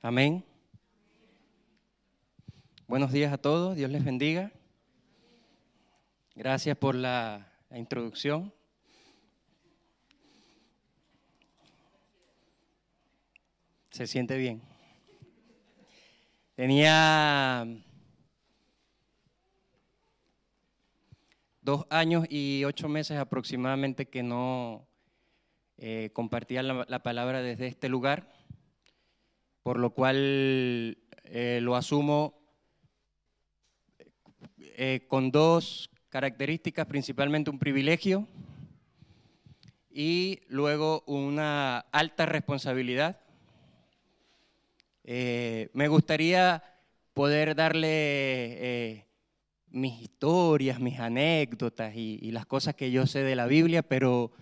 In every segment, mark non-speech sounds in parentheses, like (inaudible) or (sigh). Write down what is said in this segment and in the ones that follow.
Amén. Buenos días a todos, Dios les bendiga. Gracias por la, introducción. Se siente bien. Tenía dos años y ocho meses aproximadamente que no eh, compartía la palabra desde este lugar, por lo cual eh, lo asumo eh, con dos características, principalmente un privilegio y luego una alta responsabilidad. Eh, me gustaría poder darle mis historias, mis anécdotas y las cosas que yo sé de la Biblia, pero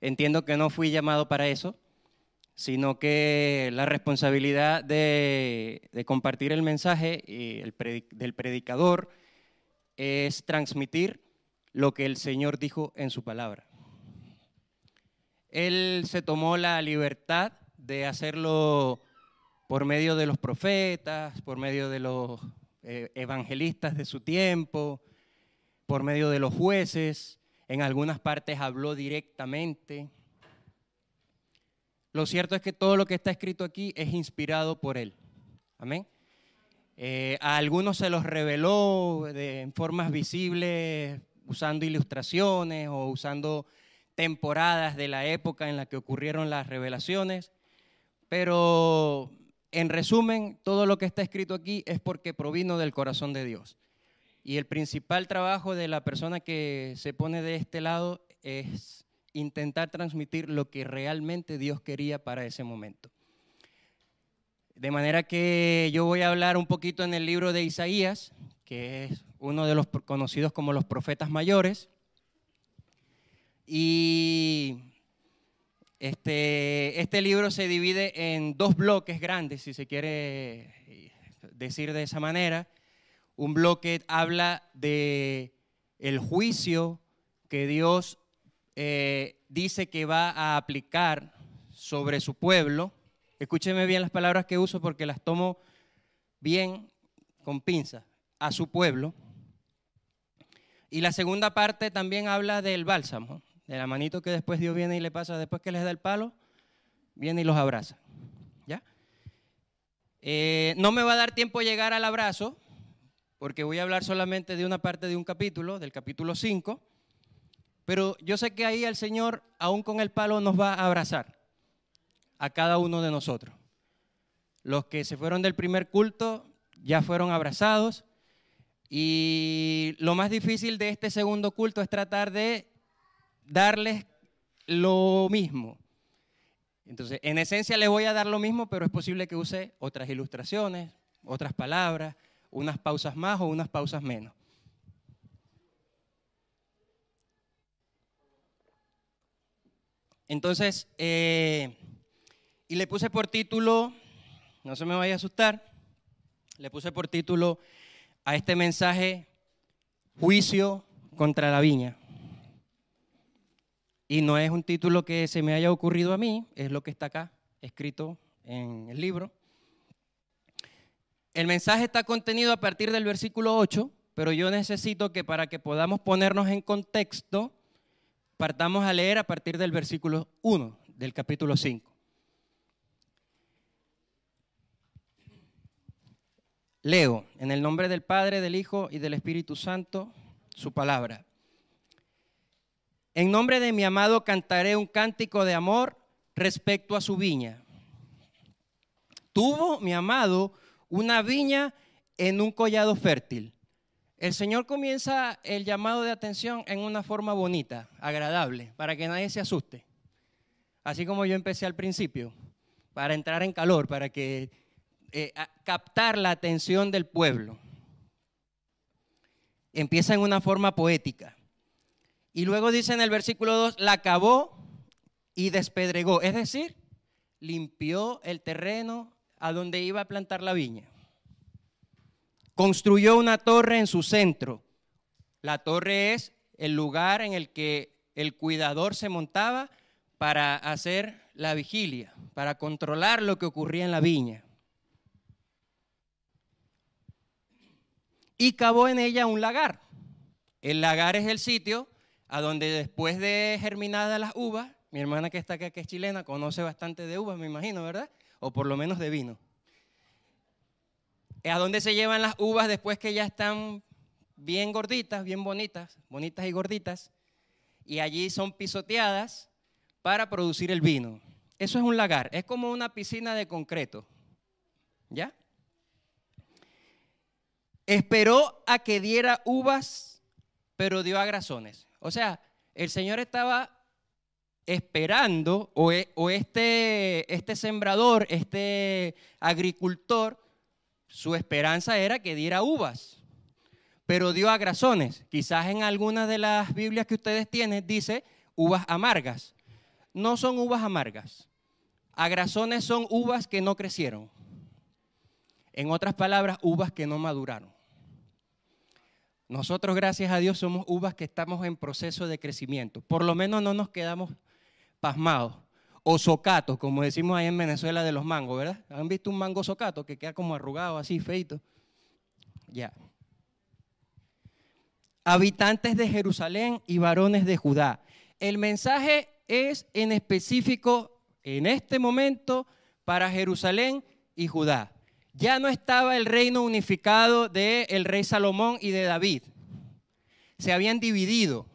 entiendo que no fui llamado para eso, sino que la responsabilidad de, compartir el mensaje y el del predicador es transmitir lo que el Señor dijo en su palabra. Él se tomó la libertad de hacerlo por medio de los profetas, por medio de los eh, evangelistas de su tiempo, por medio de los jueces. En algunas partes habló directamente. Lo cierto es que todo lo que está escrito aquí es inspirado por él. Amén. Eh, a algunos se los reveló de, en formas visibles, usando ilustraciones o usando temporadas de la época en la que ocurrieron las revelaciones. Pero en resumen, todo lo que está escrito aquí es porque provino del corazón de Dios. Y el principal trabajo de la persona que se pone de este lado es intentar transmitir lo que realmente Dios quería para ese momento. De manera que yo voy a hablar un poquito en el libro de Isaías, que es uno de los conocidos como los profetas mayores. Y este, este libro se divide en dos bloques grandes, si se quiere decir de esa manera. Un bloque habla de el juicio que Dios eh, dice que va a aplicar sobre su pueblo. Escúcheme bien las palabras que uso porque las tomo bien con pinza. A su pueblo. Y la segunda parte también habla del bálsamo, de la manito que después Dios viene y le pasa, después que les da el palo, viene y los abraza. ¿Ya? Eh, no me va a dar tiempo llegar al abrazo, porque voy a hablar solamente de una parte de un capítulo, del capítulo 5, pero yo sé que ahí el Señor, aún con el palo, nos va a abrazar a cada uno de nosotros. Los que se fueron del primer culto ya fueron abrazados y lo más difícil de este segundo culto es tratar de darles lo mismo. Entonces, en esencia les voy a dar lo mismo, pero es posible que use otras ilustraciones, otras palabras, unas pausas más o unas pausas menos. Entonces, eh, y le puse por título, no se me vaya a asustar, le puse por título a este mensaje, Juicio contra la viña. Y no es un título que se me haya ocurrido a mí, es lo que está acá escrito en el libro. El mensaje está contenido a partir del versículo 8, pero yo necesito que para que podamos ponernos en contexto, partamos a leer a partir del versículo 1 del capítulo 5. Leo, en el nombre del Padre, del Hijo y del Espíritu Santo, su palabra. En nombre de mi amado cantaré un cántico de amor respecto a su viña. Tuvo mi amado una viña en un collado fértil. El Señor comienza el llamado de atención en una forma bonita, agradable, para que nadie se asuste. Así como yo empecé al principio, para entrar en calor, para que eh, captar la atención del pueblo. Empieza en una forma poética. Y luego dice en el versículo 2, la cavó y despedregó, es decir, limpió el terreno a donde iba a plantar la viña. Construyó una torre en su centro. La torre es el lugar en el que el cuidador se montaba para hacer la vigilia, para controlar lo que ocurría en la viña. Y cavó en ella un lagar. El lagar es el sitio a donde después de germinadas las uvas, mi hermana que está acá, que es chilena, conoce bastante de uvas, me imagino, ¿verdad? O por lo menos de vino. ¿A dónde se llevan las uvas después que ya están bien gorditas, bien bonitas, bonitas y gorditas? Y allí son pisoteadas para producir el vino. Eso es un lagar, es como una piscina de concreto. ¿Ya? Esperó a que diera uvas, pero dio agrazones. O sea, el Señor estaba esperando, o, e, este, este sembrador, este agricultor, su esperanza era que diera uvas, pero dio agrazones. Quizás en algunas de las Biblias que ustedes tienen dice uvas amargas. No son uvas amargas. Agrazones son uvas que no crecieron. En otras palabras, uvas que no maduraron. Nosotros, gracias a Dios, somos uvas que estamos en proceso de crecimiento. Por lo menos no nos quedamos pasmados. O socatos, como decimos ahí en Venezuela de los mangos, ¿verdad? ¿Han visto un mango socato que queda como arrugado, así, feito? Ya. Habitantes de Jerusalén y varones de Judá. El mensaje es en específico en este momento para Jerusalén y Judá ya no estaba el reino unificado del el rey Salomón y de David. Se habían dividido.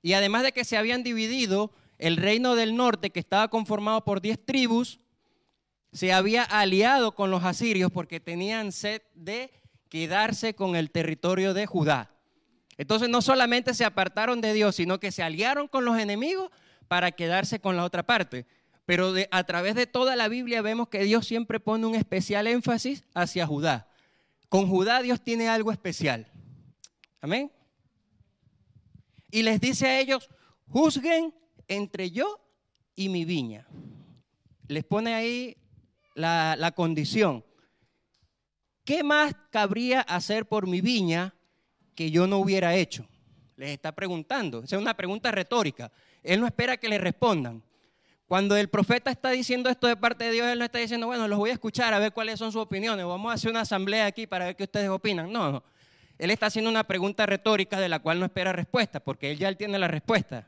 Y además de que se habían dividido, el reino del norte, que estaba conformado por diez tribus, se había aliado con los asirios porque tenían sed de quedarse con el territorio de Judá. Entonces no solamente se apartaron de Dios, sino que se aliaron con los enemigos para quedarse con la otra parte. Pero a través de toda la Biblia vemos que Dios siempre pone un especial énfasis hacia Judá. Con Judá Dios tiene algo especial. Amén. Y les dice a ellos, juzguen entre yo y mi viña. Les pone ahí la, condición. ¿Qué más cabría hacer por mi viña que yo no hubiera hecho? Les está preguntando. Esa es una pregunta retórica. Él no espera que le respondan. Cuando el profeta está diciendo esto de parte de Dios, él no está diciendo, bueno, los voy a escuchar a ver cuáles son sus opiniones, vamos a hacer una asamblea aquí para ver qué ustedes opinan. No, no. Él está haciendo una pregunta retórica de la cual no espera respuesta, porque él ya tiene la respuesta.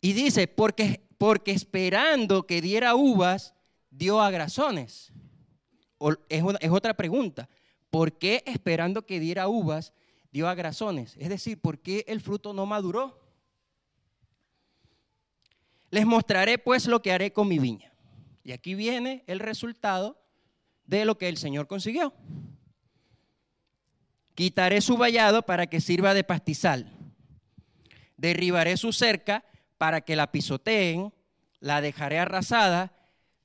Y dice, porque, porque esperando que diera uvas, dio agrazones. Es, es otra pregunta. ¿Por qué esperando que diera uvas, dio agrazones? Es decir, ¿por qué el fruto no maduró? Les mostraré pues lo que haré con mi viña. Y aquí viene el resultado de lo que el Señor consiguió. Quitaré su vallado para que sirva de pastizal. Derribaré su cerca para que la pisoteen. La dejaré arrasada.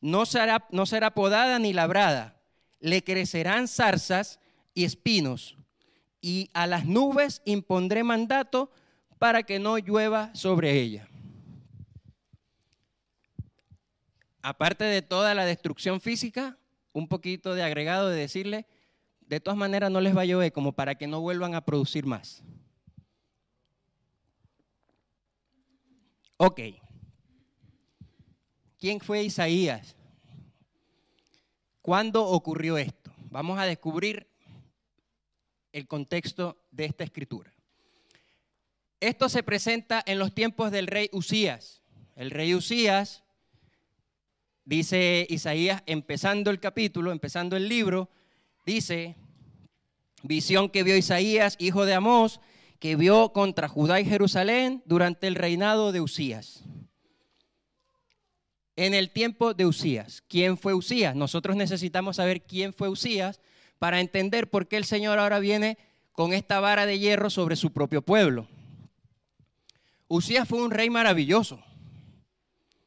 No será, no será podada ni labrada. Le crecerán zarzas y espinos. Y a las nubes impondré mandato para que no llueva sobre ella. aparte de toda la destrucción física, un poquito de agregado de decirle, de todas maneras no les va a llover como para que no vuelvan a producir más. Ok. ¿Quién fue Isaías? ¿Cuándo ocurrió esto? Vamos a descubrir el contexto de esta escritura. Esto se presenta en los tiempos del rey Usías. El rey Usías Dice Isaías, empezando el capítulo, empezando el libro, dice, visión que vio Isaías, hijo de Amós, que vio contra Judá y Jerusalén durante el reinado de Usías. En el tiempo de Usías. ¿Quién fue Usías? Nosotros necesitamos saber quién fue Usías para entender por qué el Señor ahora viene con esta vara de hierro sobre su propio pueblo. Usías fue un rey maravilloso.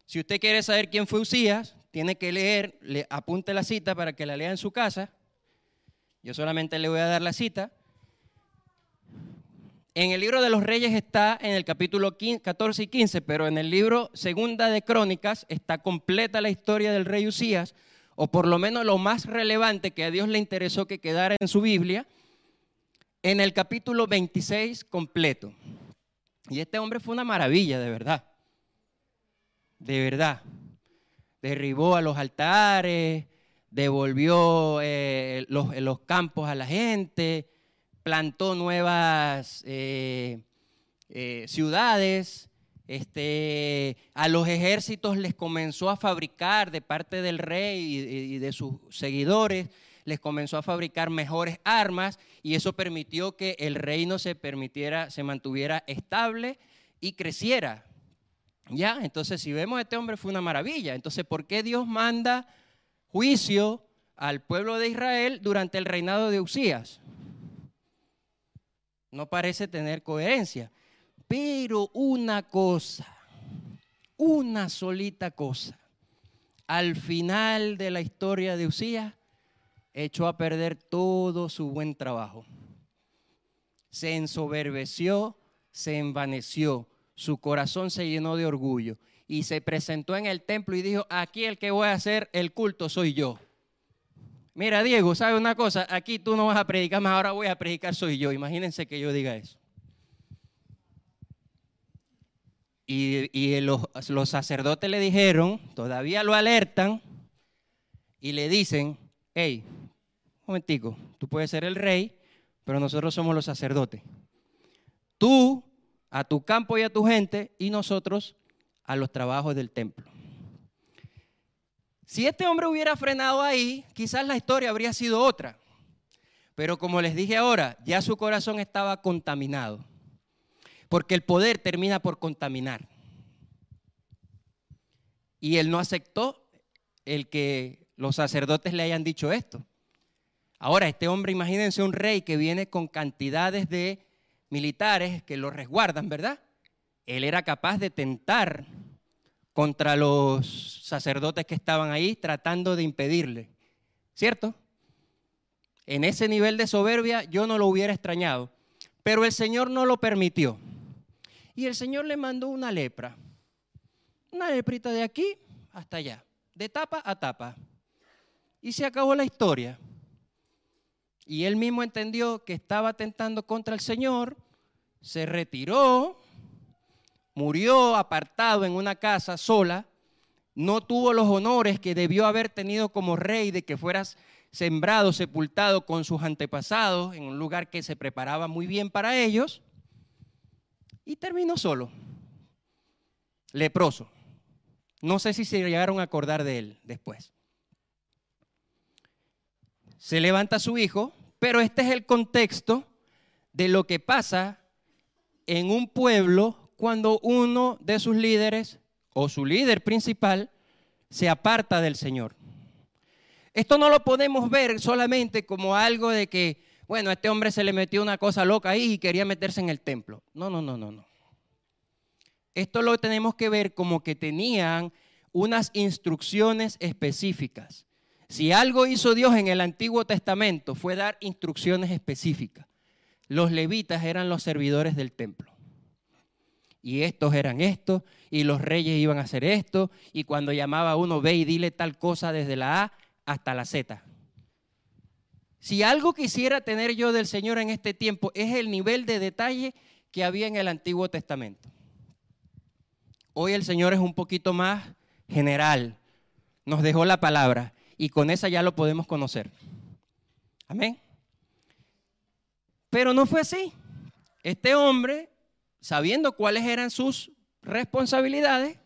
Si usted quiere saber quién fue Usías, tiene que leer, le apunte la cita para que la lea en su casa. Yo solamente le voy a dar la cita. En el libro de los reyes está en el capítulo 14 y 15, pero en el libro Segunda de Crónicas está completa la historia del rey Usías, o por lo menos lo más relevante que a Dios le interesó que quedara en su Biblia, en el capítulo 26 completo. Y este hombre fue una maravilla, de verdad de verdad. Derribó a los altares, devolvió eh, los, campos a la gente, plantó nuevas eh, eh, ciudades, este, a los ejércitos les comenzó a fabricar de parte del rey y, de sus seguidores, les comenzó a fabricar mejores armas y eso permitió que el reino se permitiera, se mantuviera estable y creciera. Ya, entonces si vemos a este hombre fue una maravilla. Entonces, ¿por qué Dios manda juicio al pueblo de Israel durante el reinado de Usías? No parece tener coherencia. Pero una cosa, una solita cosa, al final de la historia de Usías, echó a perder todo su buen trabajo. Se ensoberbeció, se envaneció, su corazón se llenó de orgullo y se presentó en el templo y dijo, aquí el que voy a hacer el culto soy yo. Mira, Diego, ¿sabe una cosa? Aquí tú no vas a predicar más, ahora voy a predicar soy yo. Imagínense que yo diga eso. Y, los, los sacerdotes le dijeron, todavía lo alertan y le dicen, hey, un momentico, tú puedes ser el rey, pero nosotros somos los sacerdotes. Tú a tu campo y a tu gente y nosotros a los trabajos del templo. Si este hombre hubiera frenado ahí, quizás la historia habría sido otra. Pero como les dije ahora, ya su corazón estaba contaminado porque el poder termina por contaminar. Y él no aceptó el que los sacerdotes le hayan dicho esto. Ahora, este hombre, imagínense un rey que viene con cantidades de militares que lo resguardan, ¿verdad? Él era capaz de tentar contra los sacerdotes que estaban ahí tratando de impedirle, ¿cierto? En ese nivel de soberbia yo no lo hubiera extrañado, pero el Señor no lo permitió. Y el Señor le mandó una lepra. Una leprita de aquí hasta allá, de tapa a tapa. Y se acabó la historia. Y él mismo entendió que estaba tentando contra el Señor, se retiró, murió apartado en una casa sola, no tuvo los honores que debió haber tenido como rey de que fueras sembrado, sepultado con sus antepasados en un lugar que se preparaba muy bien para ellos y terminó solo, leproso. No sé si se llegaron a acordar de él después. Se levanta su hijo, pero este es el contexto de lo que pasa en un pueblo cuando uno de sus líderes o su líder principal se aparta del Señor. Esto no lo podemos ver solamente como algo de que bueno, a este hombre se le metió una cosa loca ahí y quería meterse en el templo. No, no, no, no, no. Esto lo tenemos que ver como que tenían unas instrucciones específicas. Si algo hizo Dios en el Antiguo Testamento fue dar instrucciones específicas. Los levitas eran los servidores del templo. Y estos eran estos, y los reyes iban a hacer esto, y cuando llamaba a uno, ve y dile tal cosa desde la A hasta la Z. Si algo quisiera tener yo del Señor en este tiempo es el nivel de detalle que había en el Antiguo Testamento. Hoy el Señor es un poquito más general. Nos dejó la palabra y con esa ya lo podemos conocer. Amén. Pero no fue así. Este hombre, sabiendo cuáles eran sus responsabilidades,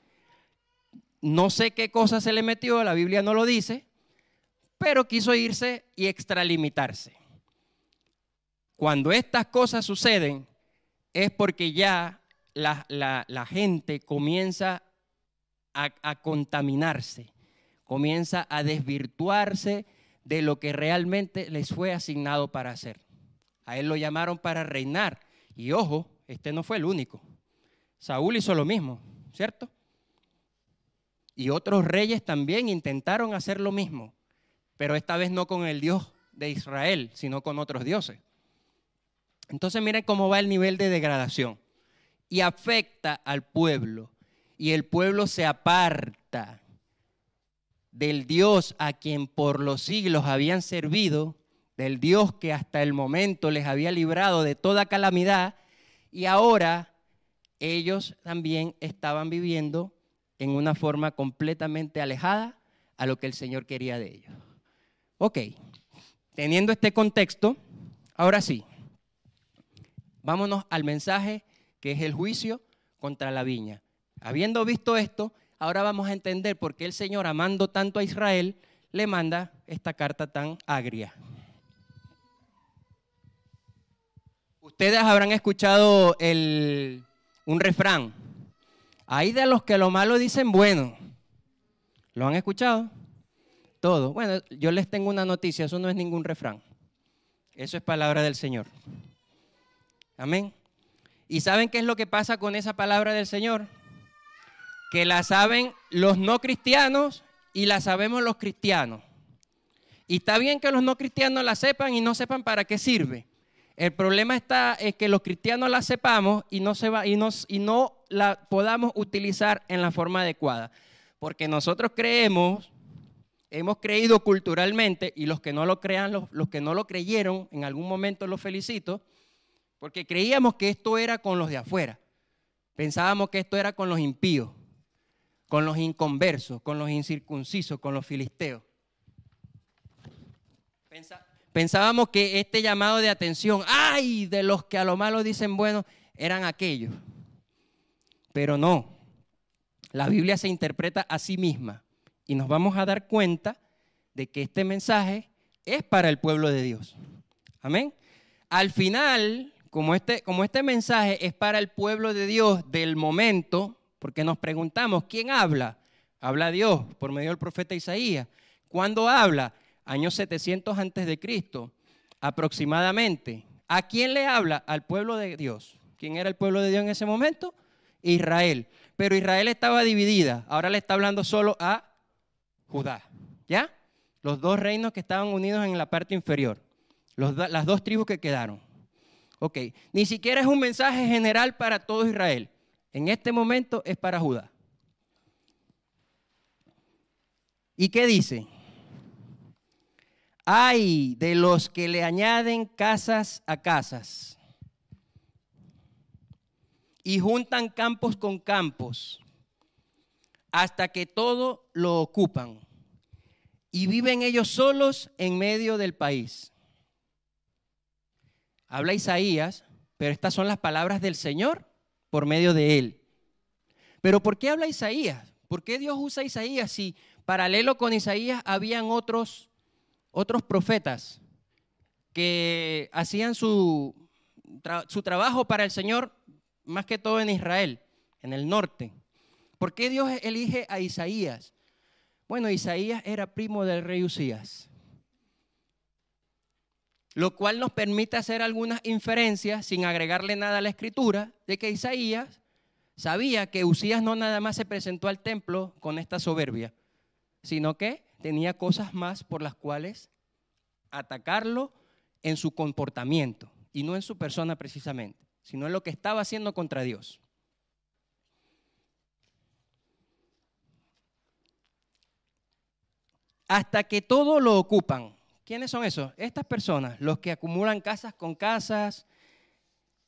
no sé qué cosa se le metió, la Biblia no lo dice, pero quiso irse y extralimitarse. Cuando estas cosas suceden es porque ya la, gente comienza a, a contaminarse, comienza a desvirtuarse de lo que realmente les fue asignado para hacer. A él lo llamaron para reinar. Y ojo, este no fue el único. Saúl hizo lo mismo, ¿cierto? Y otros reyes también intentaron hacer lo mismo pero esta vez no con el Dios de Israel, sino con otros dioses. Entonces miren cómo va el nivel de degradación. Y afecta al pueblo. Y el pueblo se aparta del Dios a quien por los siglos habían servido, del Dios que hasta el momento les había librado de toda calamidad, y ahora ellos también estaban viviendo en una forma completamente alejada a lo que el Señor quería de ellos. Ok, teniendo este contexto, ahora sí, vámonos al mensaje que es el juicio contra la viña. Habiendo visto esto, ahora vamos a entender por qué el Señor, amando tanto a Israel, le manda esta carta tan agria. Ustedes habrán escuchado un refrán. Hay de los que lo malo dicen bueno. ¿Lo han escuchado? Todo. Bueno, yo les tengo una noticia, eso no es ningún refrán. Eso es palabra del Señor. Amén. ¿Y saben qué es lo que pasa con esa palabra del Señor? Que la saben los no cristianos y la sabemos los cristianos. Y está bien que los no cristianos la sepan y no sepan para qué sirve. El problema está en que los cristianos la sepamos y no, se va, y, y no la podamos utilizar en la forma adecuada. Porque nosotros creemos, hemos creído culturalmente, y los que no lo crean, los, los que no lo creyeron, en algún momento los felicito, porque creíamos que esto era con los de afuera. Pensábamos que esto era con los impíos, con los inconversos, con los incircuncisos, con los filisteos. Pensábamos que este llamado de atención, ay, de los que a lo malo dicen bueno, eran aquellos. Pero no. La Biblia se interpreta a sí misma y nos vamos a dar cuenta de que este mensaje es para el pueblo de Dios. Amén. Al final, como este, como este mensaje es para el pueblo de Dios del momento, porque nos preguntamos, ¿quién habla? Habla Dios por medio del profeta Isaías. ¿Cuándo habla? Años 700 antes de Cristo, aproximadamente. ¿A quién le habla? Al pueblo de Dios. ¿Quién era el pueblo de Dios en ese momento? Israel. Pero Israel estaba dividida. Ahora le está hablando solo a Judá. ¿Ya? Los dos reinos que estaban unidos en la parte inferior. las dos tribus que quedaron. Ok, ni siquiera es un mensaje general para todo Israel. En este momento es para Judá. ¿Y qué dice? Hay de los que le añaden casas a casas y juntan campos con campos hasta que todo lo ocupan y viven ellos solos en medio del país. Habla Isaías, pero estas son las palabras del Señor por medio de él. Pero ¿por qué habla Isaías? ¿Por qué Dios usa Isaías si paralelo con Isaías habían otros, otros profetas que hacían su, su trabajo para el Señor más que todo en Israel, en el norte? ¿Por qué Dios elige a Isaías? Bueno, Isaías era primo del rey Usías lo cual nos permite hacer algunas inferencias sin agregarle nada a la escritura de que Isaías sabía que Usías no nada más se presentó al templo con esta soberbia, sino que tenía cosas más por las cuales atacarlo en su comportamiento y no en su persona precisamente, sino en lo que estaba haciendo contra Dios. Hasta que todo lo ocupan, ¿Quiénes son esos? Estas personas, los que acumulan casas con casas,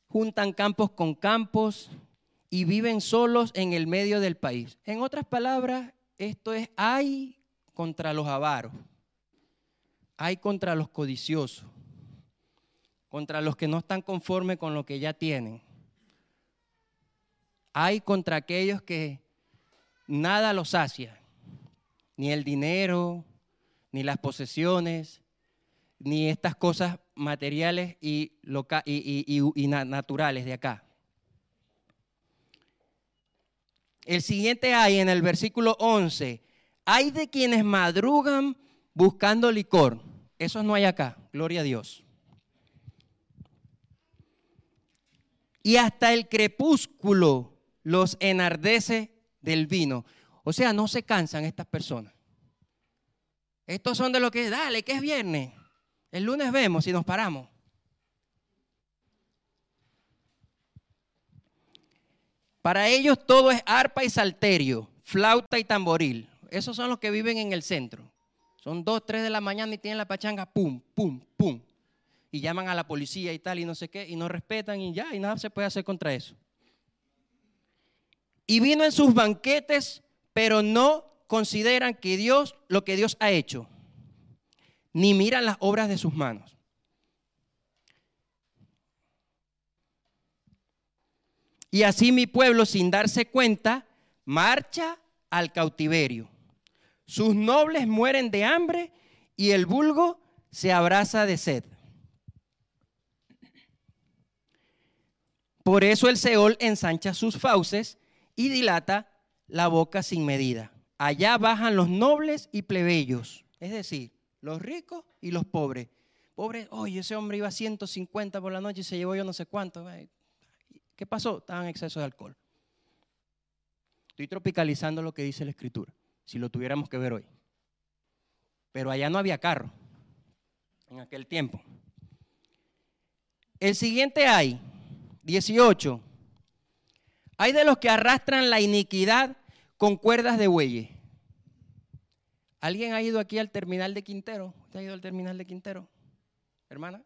juntan campos con campos y viven solos en el medio del país. En otras palabras, esto es hay contra los avaros, hay contra los codiciosos, contra los que no están conformes con lo que ya tienen. Hay contra aquellos que nada los sacia, ni el dinero, ni las posesiones, ni estas cosas materiales y, y, naturales de acá. El siguiente hay en el versículo 11, hay de quienes madrugan buscando licor. Eso no hay acá, gloria a Dios. Y hasta el crepúsculo los enardece del vino. O sea, no se cansan estas personas. Estos son de lo que, dale, que es viernes. El lunes vemos si nos paramos. Para ellos todo es arpa y salterio, flauta y tamboril. Esos son los que viven en el centro. Son dos, tres de la mañana y tienen la pachanga, pum, pum, pum. Y llaman a la policía y tal y no sé qué, y no respetan y ya, y nada se puede hacer contra eso. Y vino en sus banquetes, pero no consideran que Dios, lo que Dios ha hecho. ni miran las obras de sus manos. Y así mi pueblo, sin darse cuenta, marcha al cautiverio. Sus nobles mueren de hambre y el vulgo se abraza de sed. Por eso el Seol ensancha sus fauces y dilata la boca sin medida. Allá bajan los nobles y plebeyos, es decir, los ricos y los pobres. Pobres, oye, ese hombre iba a 150 por la noche y se llevó yo no sé cuánto. ¿Qué pasó? Estaba en exceso de alcohol. Estoy tropicalizando lo que dice la escritura, si lo tuviéramos que ver hoy. Pero allá no había carro en aquel tiempo. El siguiente hay, 18. Hay de los que arrastran la iniquidad con cuerdas de bueyes. ¿Alguien ha ido aquí al terminal de Quintero? ¿Usted ha ido al terminal de Quintero? Hermana.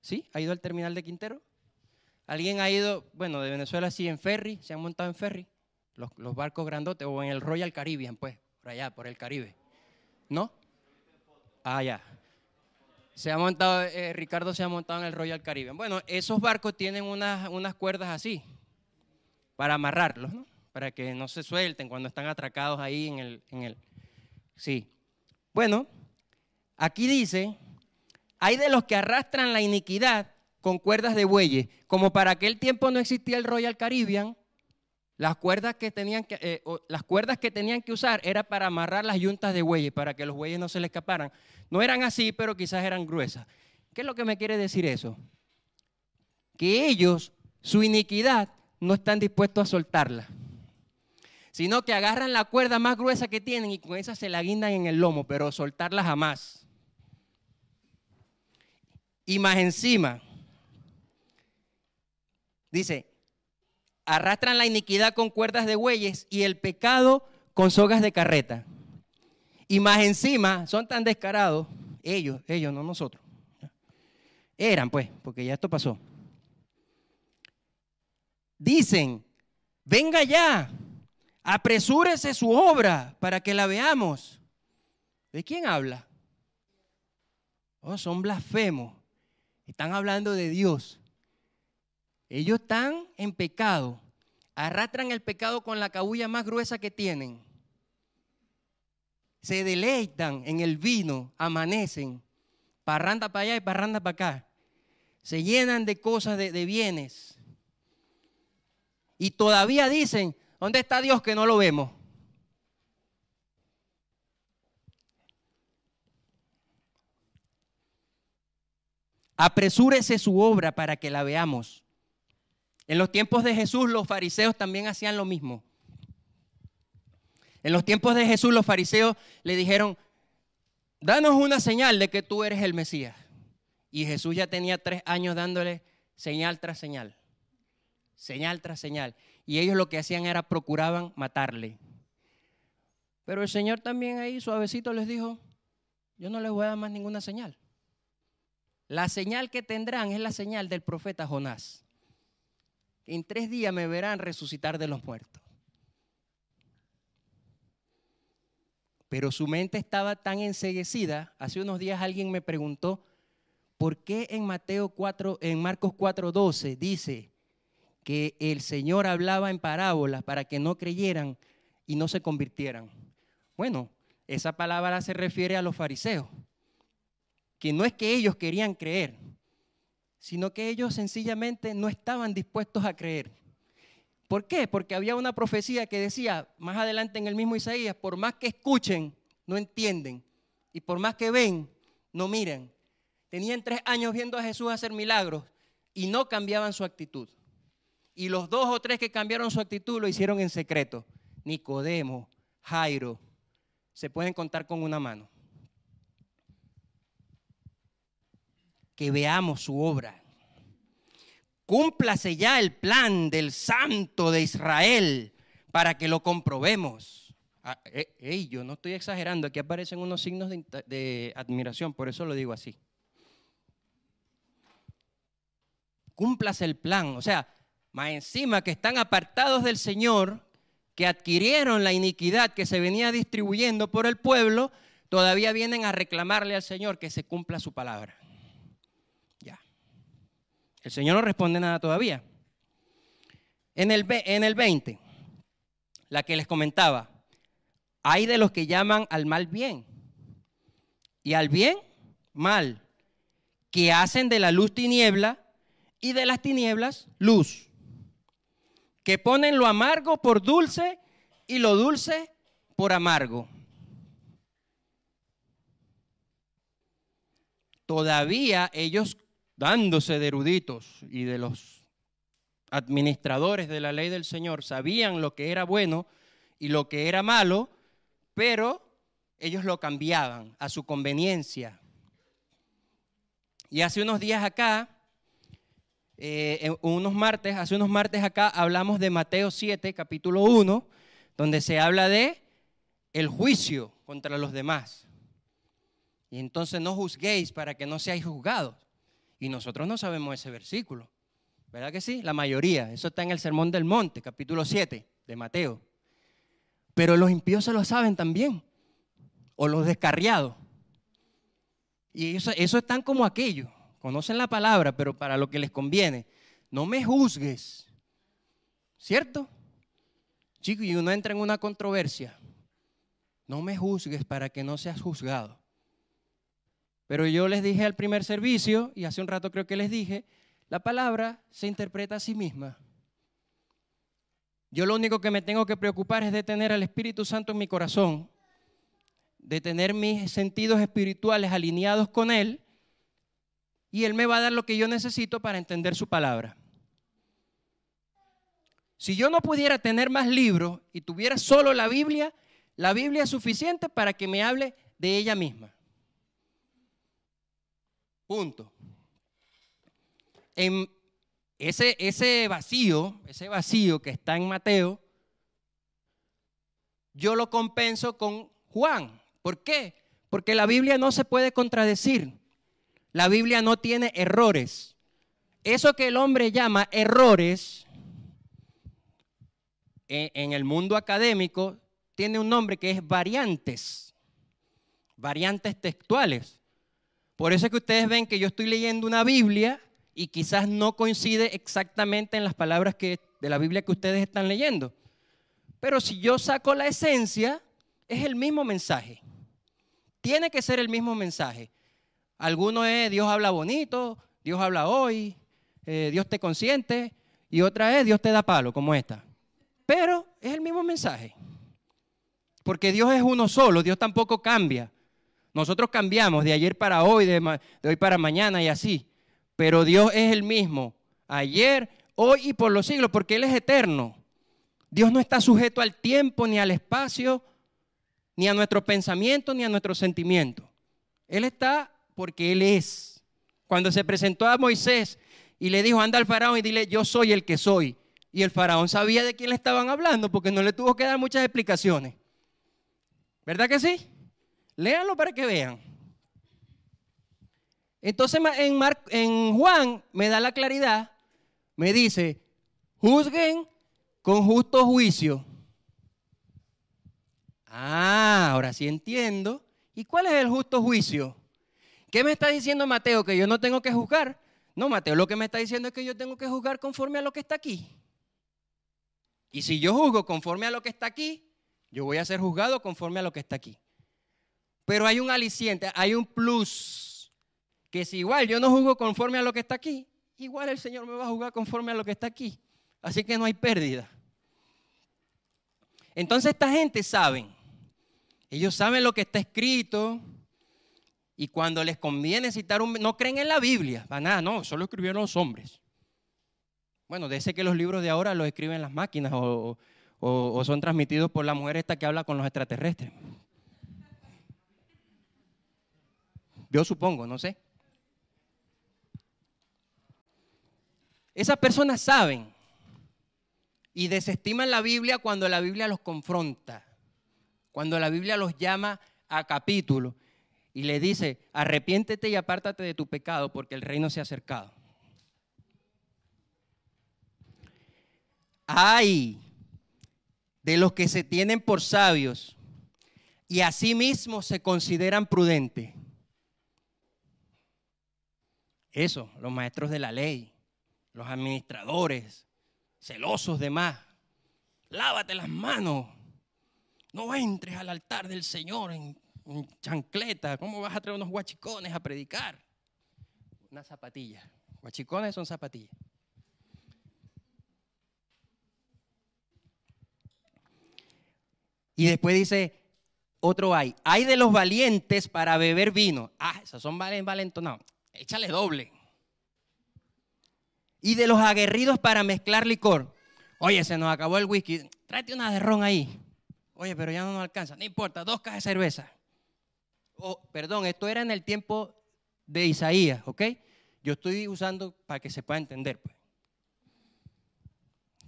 ¿Sí? ¿Ha ido al terminal de Quintero? ¿Alguien ha ido, bueno, de Venezuela sí, en ferry? ¿Se han montado en ferry? Los, los barcos grandotes o en el Royal Caribbean, pues, por allá, por el Caribe. ¿No? Ah, ya. Se ha montado, eh, Ricardo se ha montado en el Royal Caribbean. Bueno, esos barcos tienen unas, unas cuerdas así para amarrarlos, ¿no? Para que no se suelten cuando están atracados ahí en el, en el. Sí. Bueno, aquí dice, hay de los que arrastran la iniquidad con cuerdas de bueyes. Como para aquel tiempo no existía el Royal Caribbean, las cuerdas que tenían que, eh, las cuerdas que, tenían que usar era para amarrar las yuntas de bueyes, para que los bueyes no se le escaparan. No eran así, pero quizás eran gruesas. ¿Qué es lo que me quiere decir eso? Que ellos, su iniquidad, no están dispuestos a soltarla, sino que agarran la cuerda más gruesa que tienen y con esa se la guindan en el lomo, pero soltarla jamás. Y más encima, dice, arrastran la iniquidad con cuerdas de bueyes y el pecado con sogas de carreta. Y más encima, son tan descarados, ellos, ellos, no nosotros. Eran pues, porque ya esto pasó. Dicen, venga ya, apresúrese su obra para que la veamos. ¿De quién habla? Oh, son blasfemos. Están hablando de Dios. Ellos están en pecado, arrastran el pecado con la cabulla más gruesa que tienen. Se deleitan en el vino, amanecen, parranda para allá y parranda para acá. Se llenan de cosas, de, de bienes. Y todavía dicen, ¿dónde está Dios que no lo vemos? Apresúrese su obra para que la veamos. En los tiempos de Jesús los fariseos también hacían lo mismo. En los tiempos de Jesús los fariseos le dijeron, danos una señal de que tú eres el Mesías. Y Jesús ya tenía tres años dándole señal tras señal, señal tras señal. Y ellos lo que hacían era procuraban matarle. Pero el Señor también ahí suavecito les dijo, yo no les voy a dar más ninguna señal. La señal que tendrán es la señal del profeta Jonás en tres días me verán resucitar de los muertos. Pero su mente estaba tan enseguecida. Hace unos días alguien me preguntó, ¿por qué en Mateo 4, en Marcos 4:12 dice que el Señor hablaba en parábolas para que no creyeran y no se convirtieran? Bueno, esa palabra se refiere a los fariseos, que no es que ellos querían creer, sino que ellos sencillamente no estaban dispuestos a creer. ¿Por qué? Porque había una profecía que decía, más adelante en el mismo Isaías, por más que escuchen, no entienden, y por más que ven, no miren. Tenían tres años viendo a Jesús hacer milagros y no cambiaban su actitud. Y los dos o tres que cambiaron su actitud lo hicieron en secreto. Nicodemo, Jairo, se pueden contar con una mano. Que veamos su obra. Cúmplase ya el plan del Santo de Israel para que lo comprobemos. Ah, eh, yo no estoy exagerando, aquí aparecen unos signos de, de admiración, por eso lo digo así. Cúmplase el plan, o sea, más encima que están apartados del Señor, que adquirieron la iniquidad que se venía distribuyendo por el pueblo, todavía vienen a reclamarle al Señor que se cumpla su palabra. El Señor no responde nada todavía. En el, en el 20, la que les comentaba, hay de los que llaman al mal bien y al bien mal, que hacen de la luz tiniebla y de las tinieblas luz, que ponen lo amargo por dulce y lo dulce por amargo. Todavía ellos dándose de eruditos y de los administradores de la ley del Señor sabían lo que era bueno y lo que era malo, pero ellos lo cambiaban a su conveniencia. Y hace unos días acá, eh, unos martes, hace unos martes acá hablamos de Mateo 7, capítulo 1, donde se habla de el juicio contra los demás. Y entonces no juzguéis para que no seáis juzgados. Y nosotros no sabemos ese versículo. ¿Verdad que sí? La mayoría. Eso está en el Sermón del Monte, capítulo 7 de Mateo. Pero los impíos se lo saben también. O los descarriados. Y eso, eso están como aquellos. Conocen la palabra, pero para lo que les conviene. No me juzgues. ¿Cierto? Chicos, y uno entra en una controversia. No me juzgues para que no seas juzgado. Pero yo les dije al primer servicio, y hace un rato creo que les dije, la palabra se interpreta a sí misma. Yo lo único que me tengo que preocupar es de tener al Espíritu Santo en mi corazón, de tener mis sentidos espirituales alineados con Él, y Él me va a dar lo que yo necesito para entender su palabra. Si yo no pudiera tener más libros y tuviera solo la Biblia, la Biblia es suficiente para que me hable de ella misma. En ese, ese vacío, ese vacío que está en Mateo, yo lo compenso con Juan. ¿Por qué? Porque la Biblia no se puede contradecir. La Biblia no tiene errores. Eso que el hombre llama errores en el mundo académico tiene un nombre que es variantes, variantes textuales. Por eso es que ustedes ven que yo estoy leyendo una Biblia y quizás no coincide exactamente en las palabras que, de la Biblia que ustedes están leyendo. Pero si yo saco la esencia, es el mismo mensaje. Tiene que ser el mismo mensaje. Alguno es Dios habla bonito, Dios habla hoy, eh, Dios te consiente, y otra es Dios te da palo, como esta. Pero es el mismo mensaje. Porque Dios es uno solo, Dios tampoco cambia. Nosotros cambiamos de ayer para hoy, de, hoy para mañana y así. Pero Dios es el mismo, ayer, hoy y por los siglos, porque Él es eterno. Dios no está sujeto al tiempo, ni al espacio, ni a nuestro pensamiento, ni a nuestro sentimiento. Él está porque Él es. Cuando se presentó a Moisés y le dijo, anda al faraón y dile, yo soy el que soy. Y el faraón sabía de quién le estaban hablando porque no le tuvo que dar muchas explicaciones. ¿Verdad que sí? Léanlo para que vean. Entonces en, en Juan me da la claridad, me dice, juzguen con justo juicio. Ah, ahora sí entiendo. ¿Y cuál es el justo juicio? ¿Qué me está diciendo Mateo? Que yo no tengo que juzgar. No, Mateo, lo que me está diciendo es que yo tengo que juzgar conforme a lo que está aquí. Y si yo juzgo conforme a lo que está aquí, yo voy a ser juzgado conforme a lo que está aquí. Pero hay un aliciente, hay un plus, que si igual yo no juzgo conforme a lo que está aquí, igual el Señor me va a juzgar conforme a lo que está aquí. Así que no hay pérdida. Entonces esta gente sabe, ellos saben lo que está escrito y cuando les conviene citar un... No creen en la Biblia, para nada, no, solo escribieron los hombres. Bueno, de ese que los libros de ahora los escriben las máquinas o, o, son transmitidos por la mujer esta que habla con los extraterrestres. Yo supongo, no sé. Esas personas saben y desestiman la Biblia cuando la Biblia los confronta, cuando la Biblia los llama a capítulo y le dice, arrepiéntete y apártate de tu pecado porque el reino se ha acercado. Ay de los que se tienen por sabios y asimismo se consideran prudentes. Eso, los maestros de la ley, los administradores, celosos de más. Lávate las manos. No entres al altar del Señor en, chancleta. ¿Cómo vas a traer unos guachicones a predicar? Una zapatilla. Guachicones son zapatillas. Y después dice, otro hay. Hay de los valientes para beber vino. Ah, esos son valentonados. Échale doble. Y de los aguerridos para mezclar licor. Oye, se nos acabó el whisky. Tráete una de ron ahí. Oye, pero ya no nos alcanza. No importa, dos cajas de cerveza. Oh, perdón, esto era en el tiempo de Isaías, ¿ok? Yo estoy usando para que se pueda entender. Pues.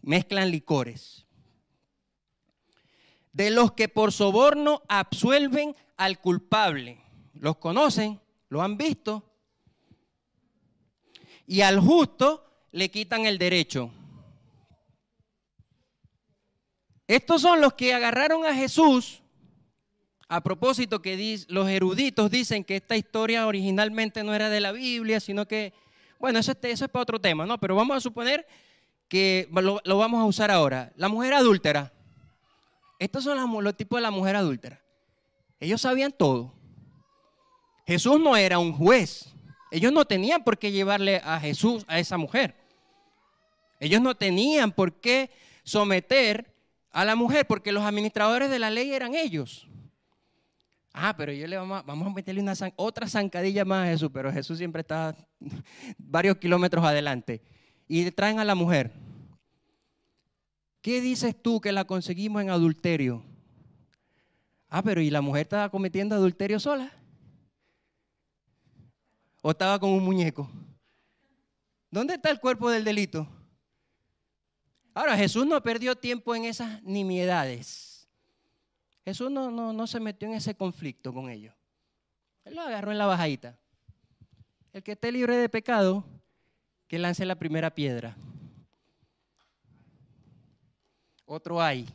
Mezclan licores de los que por soborno absuelven al culpable. ¿Los conocen? ¿Lo han visto? Y al justo le quitan el derecho. Estos son los que agarraron a Jesús. A propósito que los eruditos dicen que esta historia originalmente no era de la Biblia, sino que, bueno, eso, es para otro tema, ¿no? Pero vamos a suponer que lo vamos a usar ahora. La mujer adúltera. Estos son los, tipos de la mujer adúltera. Ellos sabían todo. Jesús no era un juez. Ellos no tenían por qué llevarle a Jesús a esa mujer. Ellos no tenían por qué someter a la mujer porque los administradores de la ley eran ellos. Ah, pero yo le vamos a, a meterle una, otra zancadilla más a Jesús, pero Jesús siempre está (laughs) varios kilómetros adelante. Y traen a la mujer. ¿Qué dices tú que la conseguimos en adulterio? Ah, pero ¿y la mujer estaba cometiendo adulterio sola? ¿O estaba con un muñeco? ¿Dónde está el cuerpo del delito? Ahora, Jesús no perdió tiempo en esas nimiedades. Jesús no, no, no se metió en ese conflicto con ellos. Él lo agarró en la bajadita. El que esté libre de pecado, que lance la primera piedra otro hay.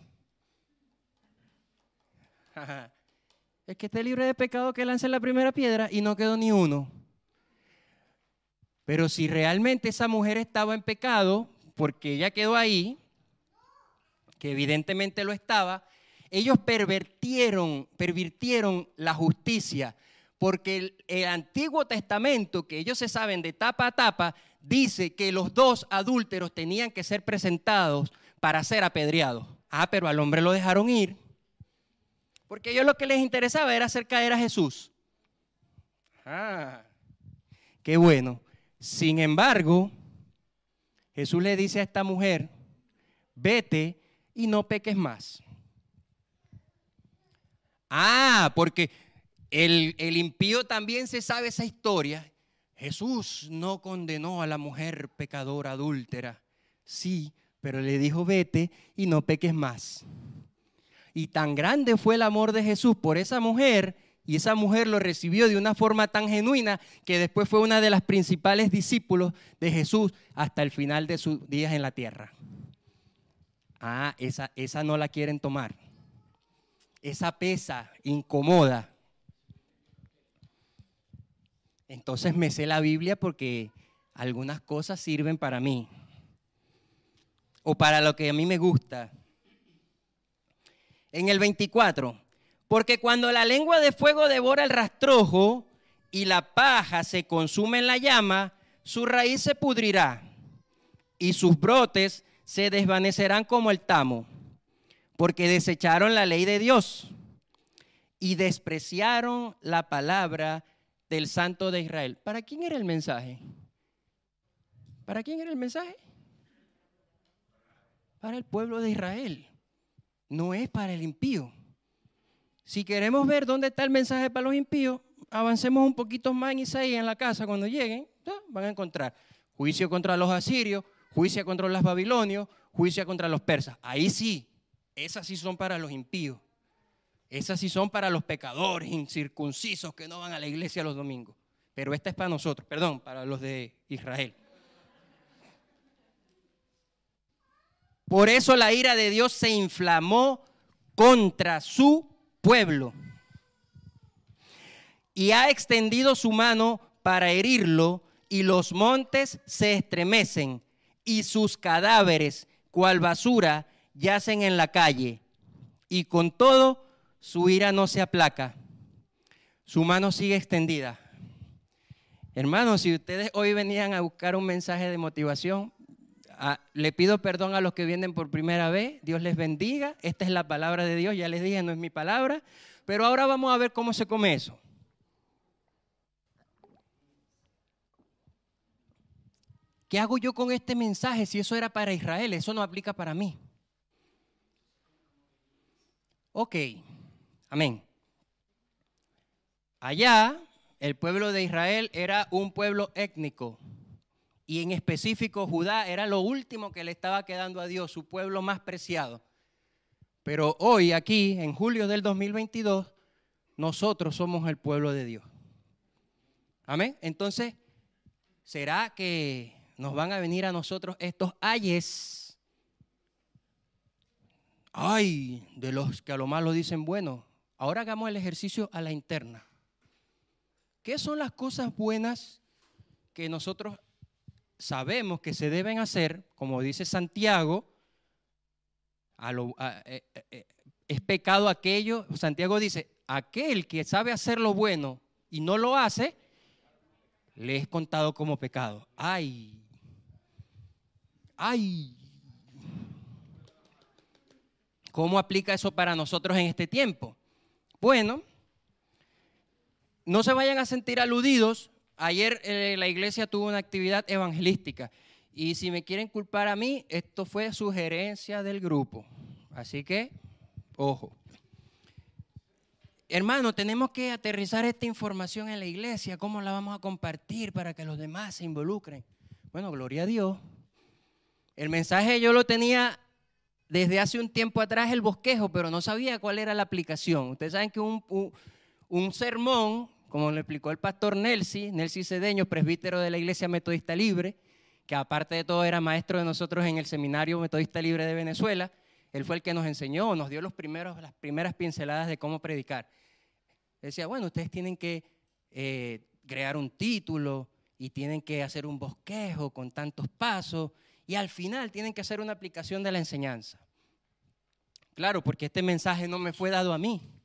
(laughs) Es que esté libre de pecado que lance la primera piedra y no quedó ni uno. Pero si realmente esa mujer estaba en pecado, porque ella quedó ahí, que evidentemente lo estaba, ellos pervertieron, pervirtieron la justicia, porque el, el, Antiguo Testamento, que ellos se saben de tapa a tapa, dice que los dos adúlteros tenían que ser presentados para ser apedreado. Ah, pero al hombre lo dejaron ir. Porque ellos lo que les interesaba era hacer caer a Jesús. Ah, qué bueno. Sin embargo, Jesús le dice a esta mujer, vete y no peques más. Ah, porque el, el impío también se sabe esa historia. Jesús no condenó a la mujer pecadora adúltera. Sí, pero le dijo, vete y no peques más. Y tan grande fue el amor de Jesús por esa mujer, y esa mujer lo recibió de una forma tan genuina que después fue una de las principales discípulos de Jesús hasta el final de sus días en la tierra. Ah, esa, esa no la quieren tomar. Esa pesa, incomoda. Entonces me sé la Biblia porque algunas cosas sirven para mí o para lo que a mí me gusta. En el 24, porque cuando la lengua de fuego devora el rastrojo y la paja se consume en la llama, su raíz se pudrirá y sus brotes se desvanecerán como el tamo, porque desecharon la ley de Dios y despreciaron la palabra del Santo de Israel. ¿Para quién era el mensaje? ¿Para quién era el mensaje? para el pueblo de Israel, no es para el impío. Si queremos ver dónde está el mensaje para los impíos, avancemos un poquito más en Isaías en la casa cuando lleguen, van a encontrar juicio contra los asirios, juicio contra los babilonios, juicio contra los persas. Ahí sí, esas sí son para los impíos. Esas sí son para los pecadores incircuncisos que no van a la iglesia los domingos. Pero esta es para nosotros, perdón, para los de Israel. Por eso la ira de Dios se inflamó contra su pueblo. y ha extendido su mano para herirlo, y los montes se estremecen, y sus cadáveres, cual basura, yacen en la calle. Y con todo, su ira no se aplaca. Su mano sigue extendida. Hermanos, si ustedes hoy venían a buscar un mensaje de motivación, le pido perdón a los que vienen por primera vez. Dios les bendiga. Esta es la palabra de Dios. Ya les dije, no es mi palabra. Pero ahora vamos a ver cómo se come eso. ¿Qué hago yo con este mensaje si eso era para Israel? Eso no aplica para mí. Ok, amén. Allá, el pueblo de Israel era un pueblo étnico y en específico Judá era lo último que le estaba quedando a Dios, su pueblo más preciado. Pero hoy, aquí, en julio del 2022, nosotros somos el pueblo de Dios. Amén. Entonces, ¿será que nos van a venir a nosotros estos ayes. Ay, de los que a lo malo dicen, bueno, ahora hagamos el ejercicio a la interna. ¿Qué son las cosas buenas que nosotros sabemos que se deben hacer? Como dice Santiago, eh, eh, eh, es pecado aquello, Santiago dice, aquel que sabe hacer lo bueno y no lo hace, le es contado como pecado. Ay, ¡Ay! ¿Cómo aplica eso para nosotros en este tiempo? Bueno, no se vayan a sentir aludidos. Ayer eh, la iglesia tuvo una actividad evangelística y si me quieren culpar a mí, esto fue sugerencia del grupo. Así que, ojo. Hermano, tenemos que aterrizar esta información en la iglesia. ¿Cómo la vamos a compartir para que los demás se involucren? Bueno, gloria a Dios. El mensaje yo lo tenía desde hace un tiempo atrás, el bosquejo, pero no sabía cuál era la aplicación. Ustedes saben que un, sermón, como le explicó el pastor Nelsi, Nelsi Cedeño, presbítero de la Iglesia Metodista Libre, que aparte de todo era maestro de nosotros en el Seminario Metodista Libre de Venezuela, él fue el que nos enseñó, nos dio los primeros, las primeras pinceladas de cómo predicar. Decía, bueno, ustedes tienen que eh, crear un título y tienen que hacer un bosquejo con tantos pasos y al final tienen que hacer una aplicación de la enseñanza. Claro, porque este mensaje no me fue dado a mí.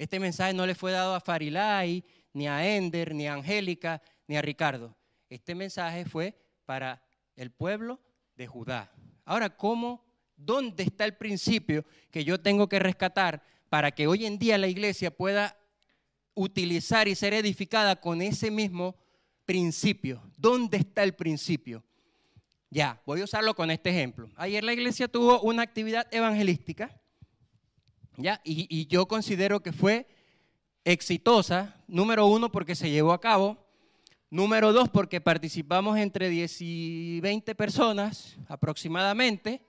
Este mensaje no le fue dado a Farilay, ni a Ender, ni a Angélica, ni a Ricardo. Este mensaje fue para el pueblo de Judá. Ahora, ¿cómo, dónde está el principio que yo tengo que rescatar para que hoy en día la iglesia pueda utilizar y ser edificada con ese mismo principio? ¿Dónde está el principio? Ya, voy a usarlo con este ejemplo. Ayer la iglesia tuvo una actividad evangelística, ya, y, yo considero que fue exitosa, número uno, porque se llevó a cabo, número dos, porque participamos entre 10 y 20 personas aproximadamente,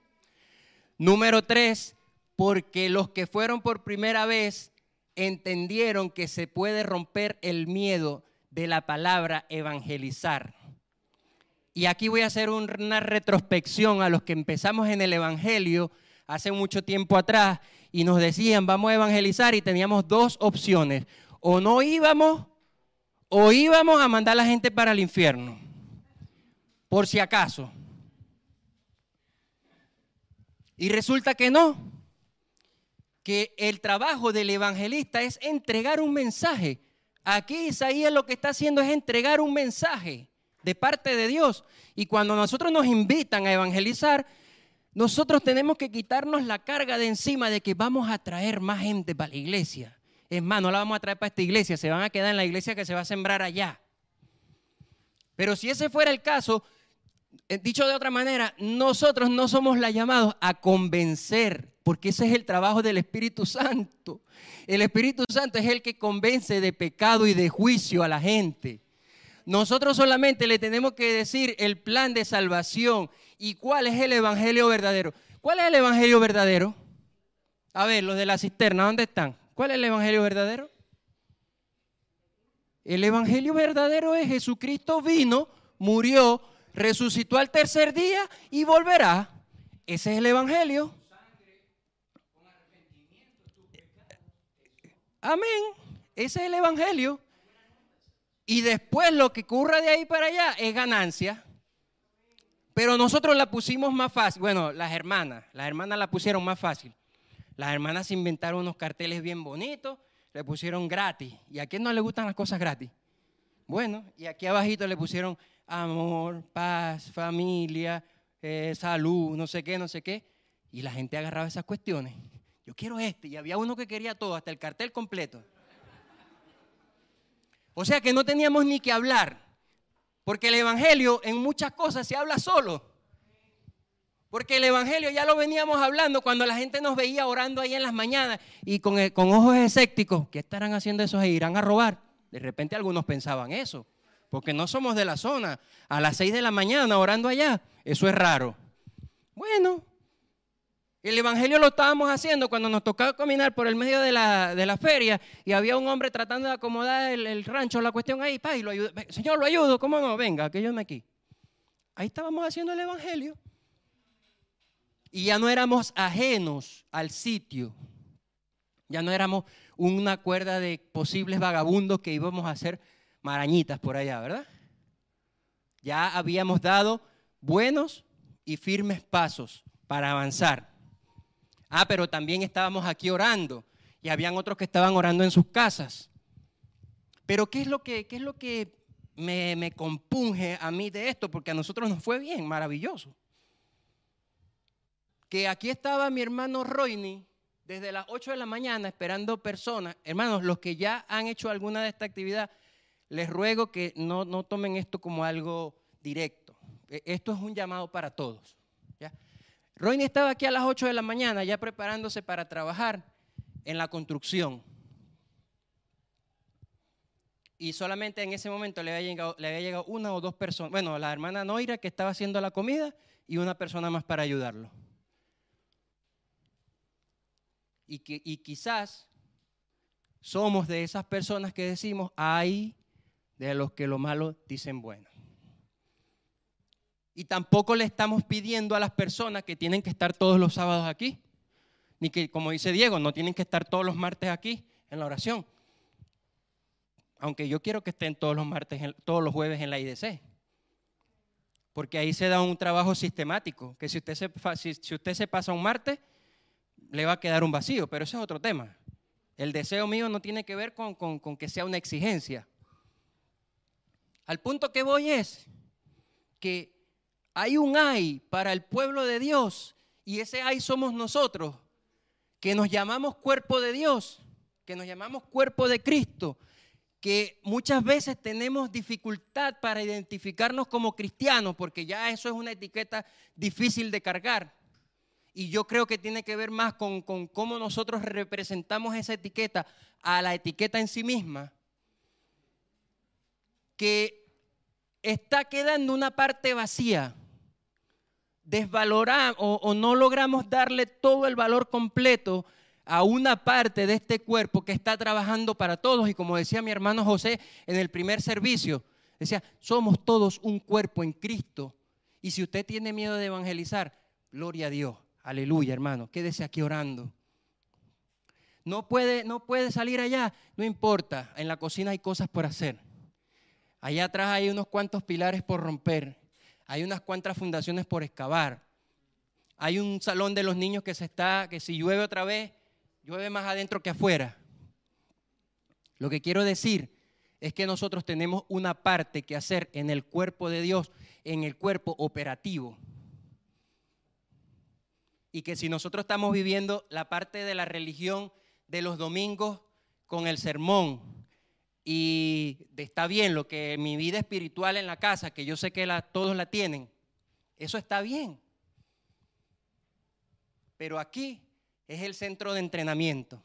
número tres, porque los que fueron por primera vez entendieron que se puede romper el miedo de la palabra evangelizar. Y aquí voy a hacer una retrospección a los que empezamos en el Evangelio hace mucho tiempo atrás y nos decían, vamos a evangelizar y teníamos dos opciones. O no íbamos o íbamos a mandar a la gente para el infierno. Por si acaso. Y resulta que no. Que el trabajo del evangelista es entregar un mensaje. Aquí Isaías lo que está haciendo es entregar un mensaje de parte de Dios. Y cuando nosotros nos invitan a evangelizar, nosotros tenemos que quitarnos la carga de encima de que vamos a traer más gente para la iglesia. Es más, no la vamos a traer para esta iglesia, se van a quedar en la iglesia que se va a sembrar allá. Pero si ese fuera el caso, eh, dicho de otra manera, nosotros no somos la llamados a convencer, porque ese es el trabajo del Espíritu Santo. El Espíritu Santo es el que convence de pecado y de juicio a la gente. Nosotros solamente le tenemos que decir el plan de salvación y cuál es el evangelio verdadero. ¿Cuál es el evangelio verdadero? A ver, los de la cisterna, ¿dónde están? ¿Cuál es el evangelio verdadero? El evangelio verdadero es Jesucristo vino, murió, resucitó al tercer día y volverá. Ese es el evangelio. Amén. Ese es el evangelio. Y después lo que ocurra de ahí para allá es ganancia. Pero nosotros la pusimos más fácil. Bueno, las hermanas, las hermanas la pusieron más fácil. Las hermanas inventaron unos carteles bien bonitos, le pusieron gratis. ¿Y a quién no le gustan las cosas gratis? Bueno, y aquí abajito le pusieron amor, paz, familia, eh, salud, no sé qué, no sé qué. Y la gente agarraba esas cuestiones. Yo quiero este. Y había uno que quería todo, hasta el cartel completo. O sea que no teníamos ni que hablar, porque el Evangelio en muchas cosas se habla solo. Porque el Evangelio ya lo veníamos hablando cuando la gente nos veía orando ahí en las mañanas y con, con ojos escépticos. ¿Qué estarán haciendo esos? ¿Irán a robar? De repente algunos pensaban eso, porque no somos de la zona. A las seis de la mañana orando allá, eso es raro. Bueno, el Evangelio lo estábamos haciendo cuando nos tocaba caminar por el medio de la, feria y había un hombre tratando de acomodar el, rancho, la cuestión ahí, pa, y lo ayudo. Señor, lo ayudo, ¿cómo no? Venga, que yo me aquí. Ahí estábamos haciendo el Evangelio. Y ya no éramos ajenos al sitio. Ya no éramos una cuerda de posibles vagabundos que íbamos a hacer marañitas por allá, ¿verdad? Ya habíamos dado buenos y firmes pasos para avanzar. Ah, pero también estábamos aquí orando y habían otros que estaban orando en sus casas. Pero ¿qué es lo que, qué es lo que me, me compunge a mí de esto? Porque a nosotros nos fue bien, maravilloso. Que aquí estaba mi hermano Roini desde las 8 de la mañana esperando personas. Hermanos, los que ya han hecho alguna de esta actividad, les ruego que no, no tomen esto como algo directo. E, esto es un llamado para todos. Royne estaba aquí a las 8 de la mañana ya preparándose para trabajar en la construcción. Y solamente en ese momento le había llegado, una o dos personas. Bueno, la hermana Noira que estaba haciendo la comida y una persona más para ayudarlo. Y, que, y quizás somos de esas personas que decimos, hay de los que lo malo dicen bueno. Y tampoco le estamos pidiendo a las personas que tienen que estar todos los sábados aquí. Ni que, como dice Diego, no tienen que estar todos los martes aquí en la oración. Aunque yo quiero que estén todos los martes, todos los jueves en la IDC. Porque ahí se da un trabajo sistemático, que si usted se, pasa un martes, le va a quedar un vacío, pero ese es otro tema. El deseo mío no tiene que ver con, con que sea una exigencia. Al punto que voy es que hay un ay para el pueblo de Dios y ese ay somos nosotros, que nos llamamos cuerpo de Dios, que nos llamamos cuerpo de Cristo, que muchas veces tenemos dificultad para identificarnos como cristianos, porque ya eso es una etiqueta difícil de cargar. Y yo creo que tiene que ver más con, con cómo nosotros representamos esa etiqueta a la etiqueta en sí misma, que está quedando una parte vacía desvaloramos o, no logramos darle todo el valor completo a una parte de este cuerpo que está trabajando para todos. Y como decía mi hermano José en el primer servicio, decía, somos todos un cuerpo en Cristo. Y si usted tiene miedo de evangelizar, gloria a Dios, aleluya hermano, quédese aquí orando. No puede, no puede salir allá, no importa, en la cocina hay cosas por hacer. Allá atrás hay unos cuantos pilares por romper hay unas cuantas fundaciones por excavar. Hay un salón de los niños que se está, que si llueve otra vez, llueve más adentro que afuera. Lo que quiero decir es que nosotros tenemos una parte que hacer en el cuerpo de Dios, en el cuerpo operativo. Y que si nosotros estamos viviendo la parte de la religión de los domingos con el sermón, y está bien lo que mi vida espiritual en la casa, que yo sé que todos la tienen, eso está bien. Pero aquí es el centro de entrenamiento.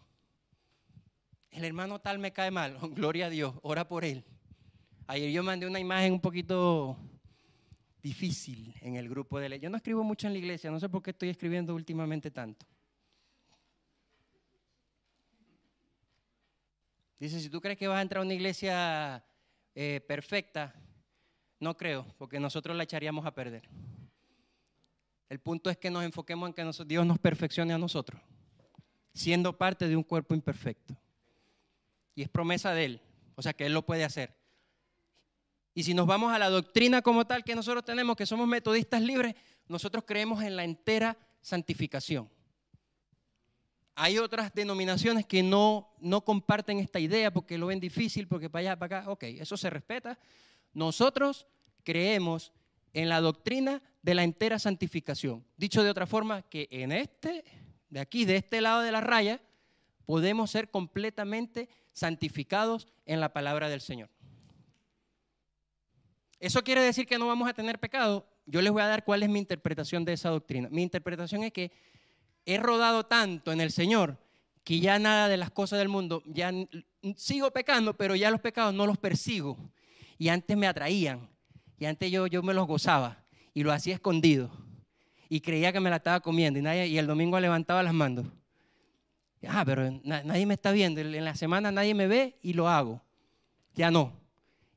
El hermano tal me cae mal, (laughs) gloria a Dios, ora por él. Ayer yo mandé una imagen un poquito difícil en el grupo de... Yo no escribo mucho en la iglesia, no sé por qué estoy escribiendo últimamente tanto. Dice, si tú crees que vas a entrar a una iglesia eh, perfecta, no creo, porque nosotros la echaríamos a perder. El punto es que nos enfoquemos en que Dios nos perfeccione a nosotros, siendo parte de un cuerpo imperfecto. Y es promesa de Él, o sea que Él lo puede hacer. Y si nos vamos a la doctrina como tal que nosotros tenemos, que somos metodistas libres, nosotros creemos en la entera santificación. Hay otras denominaciones que no, no comparten esta idea porque lo ven difícil, porque para allá, para acá, ok, eso se respeta. Nosotros creemos en la doctrina de la entera santificación. Dicho de otra forma, que en este, de aquí, de este lado de la raya, podemos ser completamente santificados en la palabra del Señor. ¿Eso quiere decir que no vamos a tener pecado? Yo les voy a dar cuál es mi interpretación de esa doctrina. Mi interpretación es que he rodado tanto en el Señor que ya nada de las cosas del mundo, ya sigo pecando, pero ya los pecados no los persigo. Y antes me atraían, y antes yo, yo me los gozaba, y lo hacía escondido, y creía que me la estaba comiendo, y, nadie, y el domingo levantaba las manos. Ah, pero nadie me está viendo, en la semana nadie me ve y lo hago. Ya no.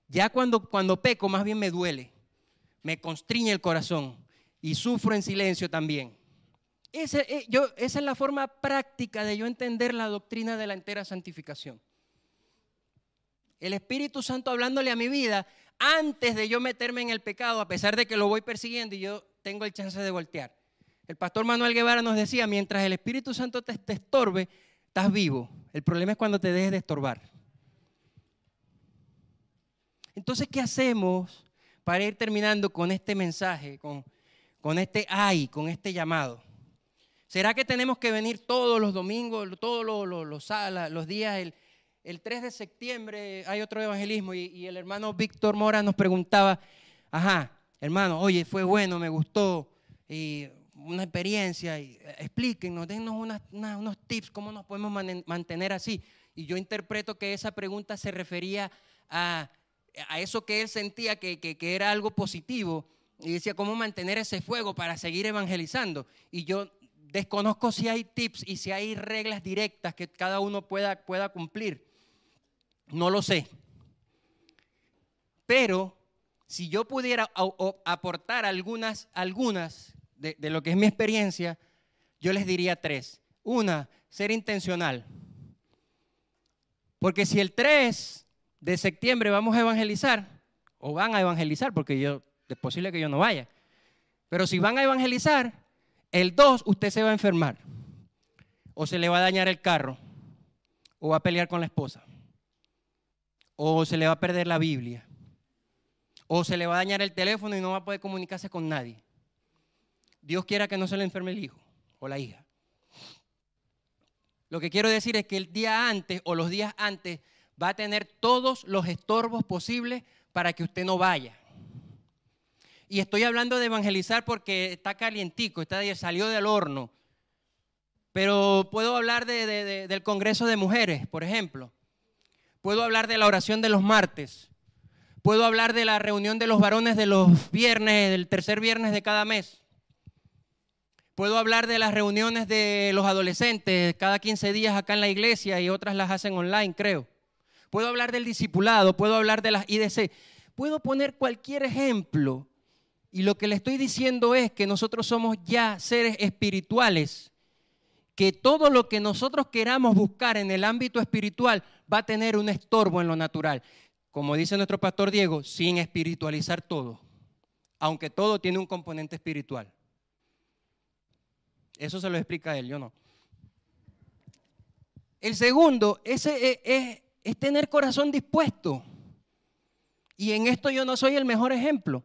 Ya cuando, cuando peco, más bien me duele, me constriñe el corazón y sufro en silencio también. Eh, esa es la forma práctica de yo entender la doctrina de la entera santificación. El Espíritu Santo hablándole a mi vida antes de yo meterme en el pecado, a pesar de que lo voy persiguiendo y yo tengo el chance de voltear. El pastor Manuel Guevara nos decía, mientras el Espíritu Santo te, te estorbe, estás vivo. El problema es cuando te dejes de estorbar. Entonces, ¿qué hacemos para ir terminando con este mensaje, con, con este ay, con este llamado? ¿Será que tenemos que venir todos los domingos, todos los, los, los, días? El, el, 3 de septiembre hay otro evangelismo y, el hermano Víctor Mora nos preguntaba, ajá, hermano, oye, fue bueno, me gustó, y una experiencia, y, eh, explíquenos, dennos unos tips, cómo nos podemos mantener así. Y yo interpreto que esa pregunta se refería a, a eso que él sentía que, que, que era algo positivo y decía, ¿cómo mantener ese fuego para seguir evangelizando? Y yo desconozco si hay tips y si hay reglas directas que cada uno pueda, pueda cumplir. No lo sé. Pero si yo pudiera aportar algunas, algunas de, de lo que es mi experiencia, yo les diría tres. Una, ser intencional. Porque si el 3 de septiembre vamos a evangelizar, o van a evangelizar, porque yo, es posible que yo no vaya, pero si van a evangelizar, el 2, usted se va a enfermar. O se le va a dañar el carro. O va a pelear con la esposa. O se le va a perder la Biblia. O se le va a dañar el teléfono y no va a poder comunicarse con nadie. Dios quiera que no se le enferme el hijo o la hija. Lo que quiero decir es que el día antes o los días antes va a tener todos los estorbos posibles para que usted no vaya. Y estoy hablando de evangelizar porque está calientico, está, salió del horno. Pero puedo hablar del Congreso de Mujeres, por ejemplo. Puedo hablar de la oración de los martes. Puedo hablar de la reunión de los varones de los viernes, del tercer viernes de cada mes. Puedo hablar de las reuniones de los adolescentes cada 15 días acá en la iglesia y otras las hacen online, creo. Puedo hablar del discipulado, puedo hablar de las IDC. Puedo poner cualquier ejemplo y lo que le estoy diciendo es que nosotros somos ya seres espirituales, que todo lo que nosotros queramos buscar en el ámbito espiritual va a tener un estorbo en lo natural. Como dice nuestro pastor Diego, sin espiritualizar todo, aunque todo tiene un componente espiritual. Eso se lo explica él, yo no. El segundo es, es, es tener corazón dispuesto. Y en esto yo no soy el mejor ejemplo.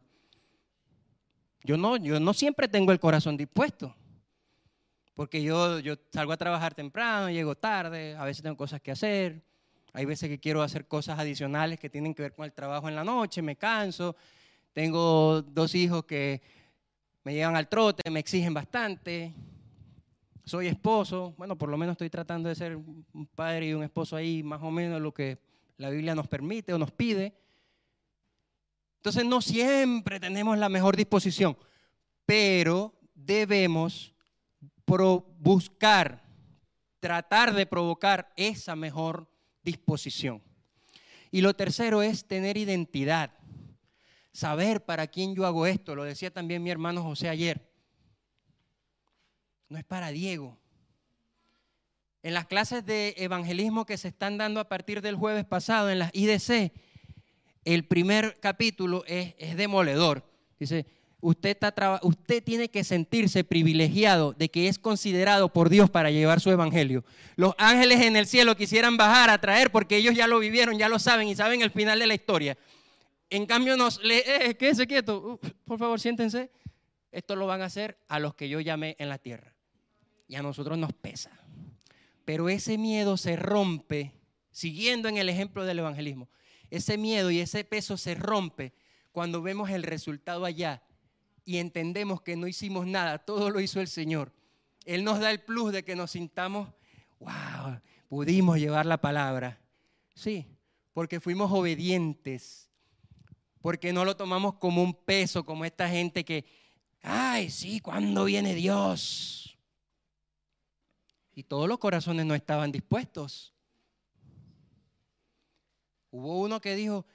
Yo no, yo no siempre tengo el corazón dispuesto. Porque yo, salgo a trabajar temprano, llego tarde, a veces tengo cosas que hacer, hay veces que quiero hacer cosas adicionales que tienen que ver con el trabajo en la noche, me canso. Tengo dos hijos que me llevan al trote, me exigen bastante. Soy esposo, bueno, por lo menos estoy tratando de ser un padre y un esposo ahí, más o menos lo que la Biblia nos permite o nos pide. Entonces no siempre tenemos la mejor disposición, pero debemos buscar, tratar de provocar esa mejor disposición. Y lo tercero es tener identidad, saber para quién yo hago esto. Lo decía también mi hermano José ayer. No es para Diego. En las clases de evangelismo que se están dando a partir del jueves pasado en las IDC, el primer capítulo es, es demoledor. Dice, usted, está, usted tiene que sentirse privilegiado de que es considerado por Dios para llevar su evangelio. Los ángeles en el cielo quisieran bajar a traer porque ellos ya lo vivieron, ya lo saben y saben el final de la historia. En cambio, nos le, eh, quédese quieto, por favor, siéntense. Esto lo van a hacer a los que yo llamé en la tierra. Y a nosotros nos pesa. Pero ese miedo se rompe, siguiendo en el ejemplo del evangelismo. Ese miedo y ese peso se rompe cuando vemos el resultado allá y entendemos que no hicimos nada, todo lo hizo el Señor. Él nos da el plus de que nos sintamos, wow, pudimos llevar la palabra. Sí, porque fuimos obedientes, porque no lo tomamos como un peso, como esta gente que, ay, sí, ¿cuándo viene Dios? Y todos los corazones no estaban dispuestos. Hubo uno que dijo,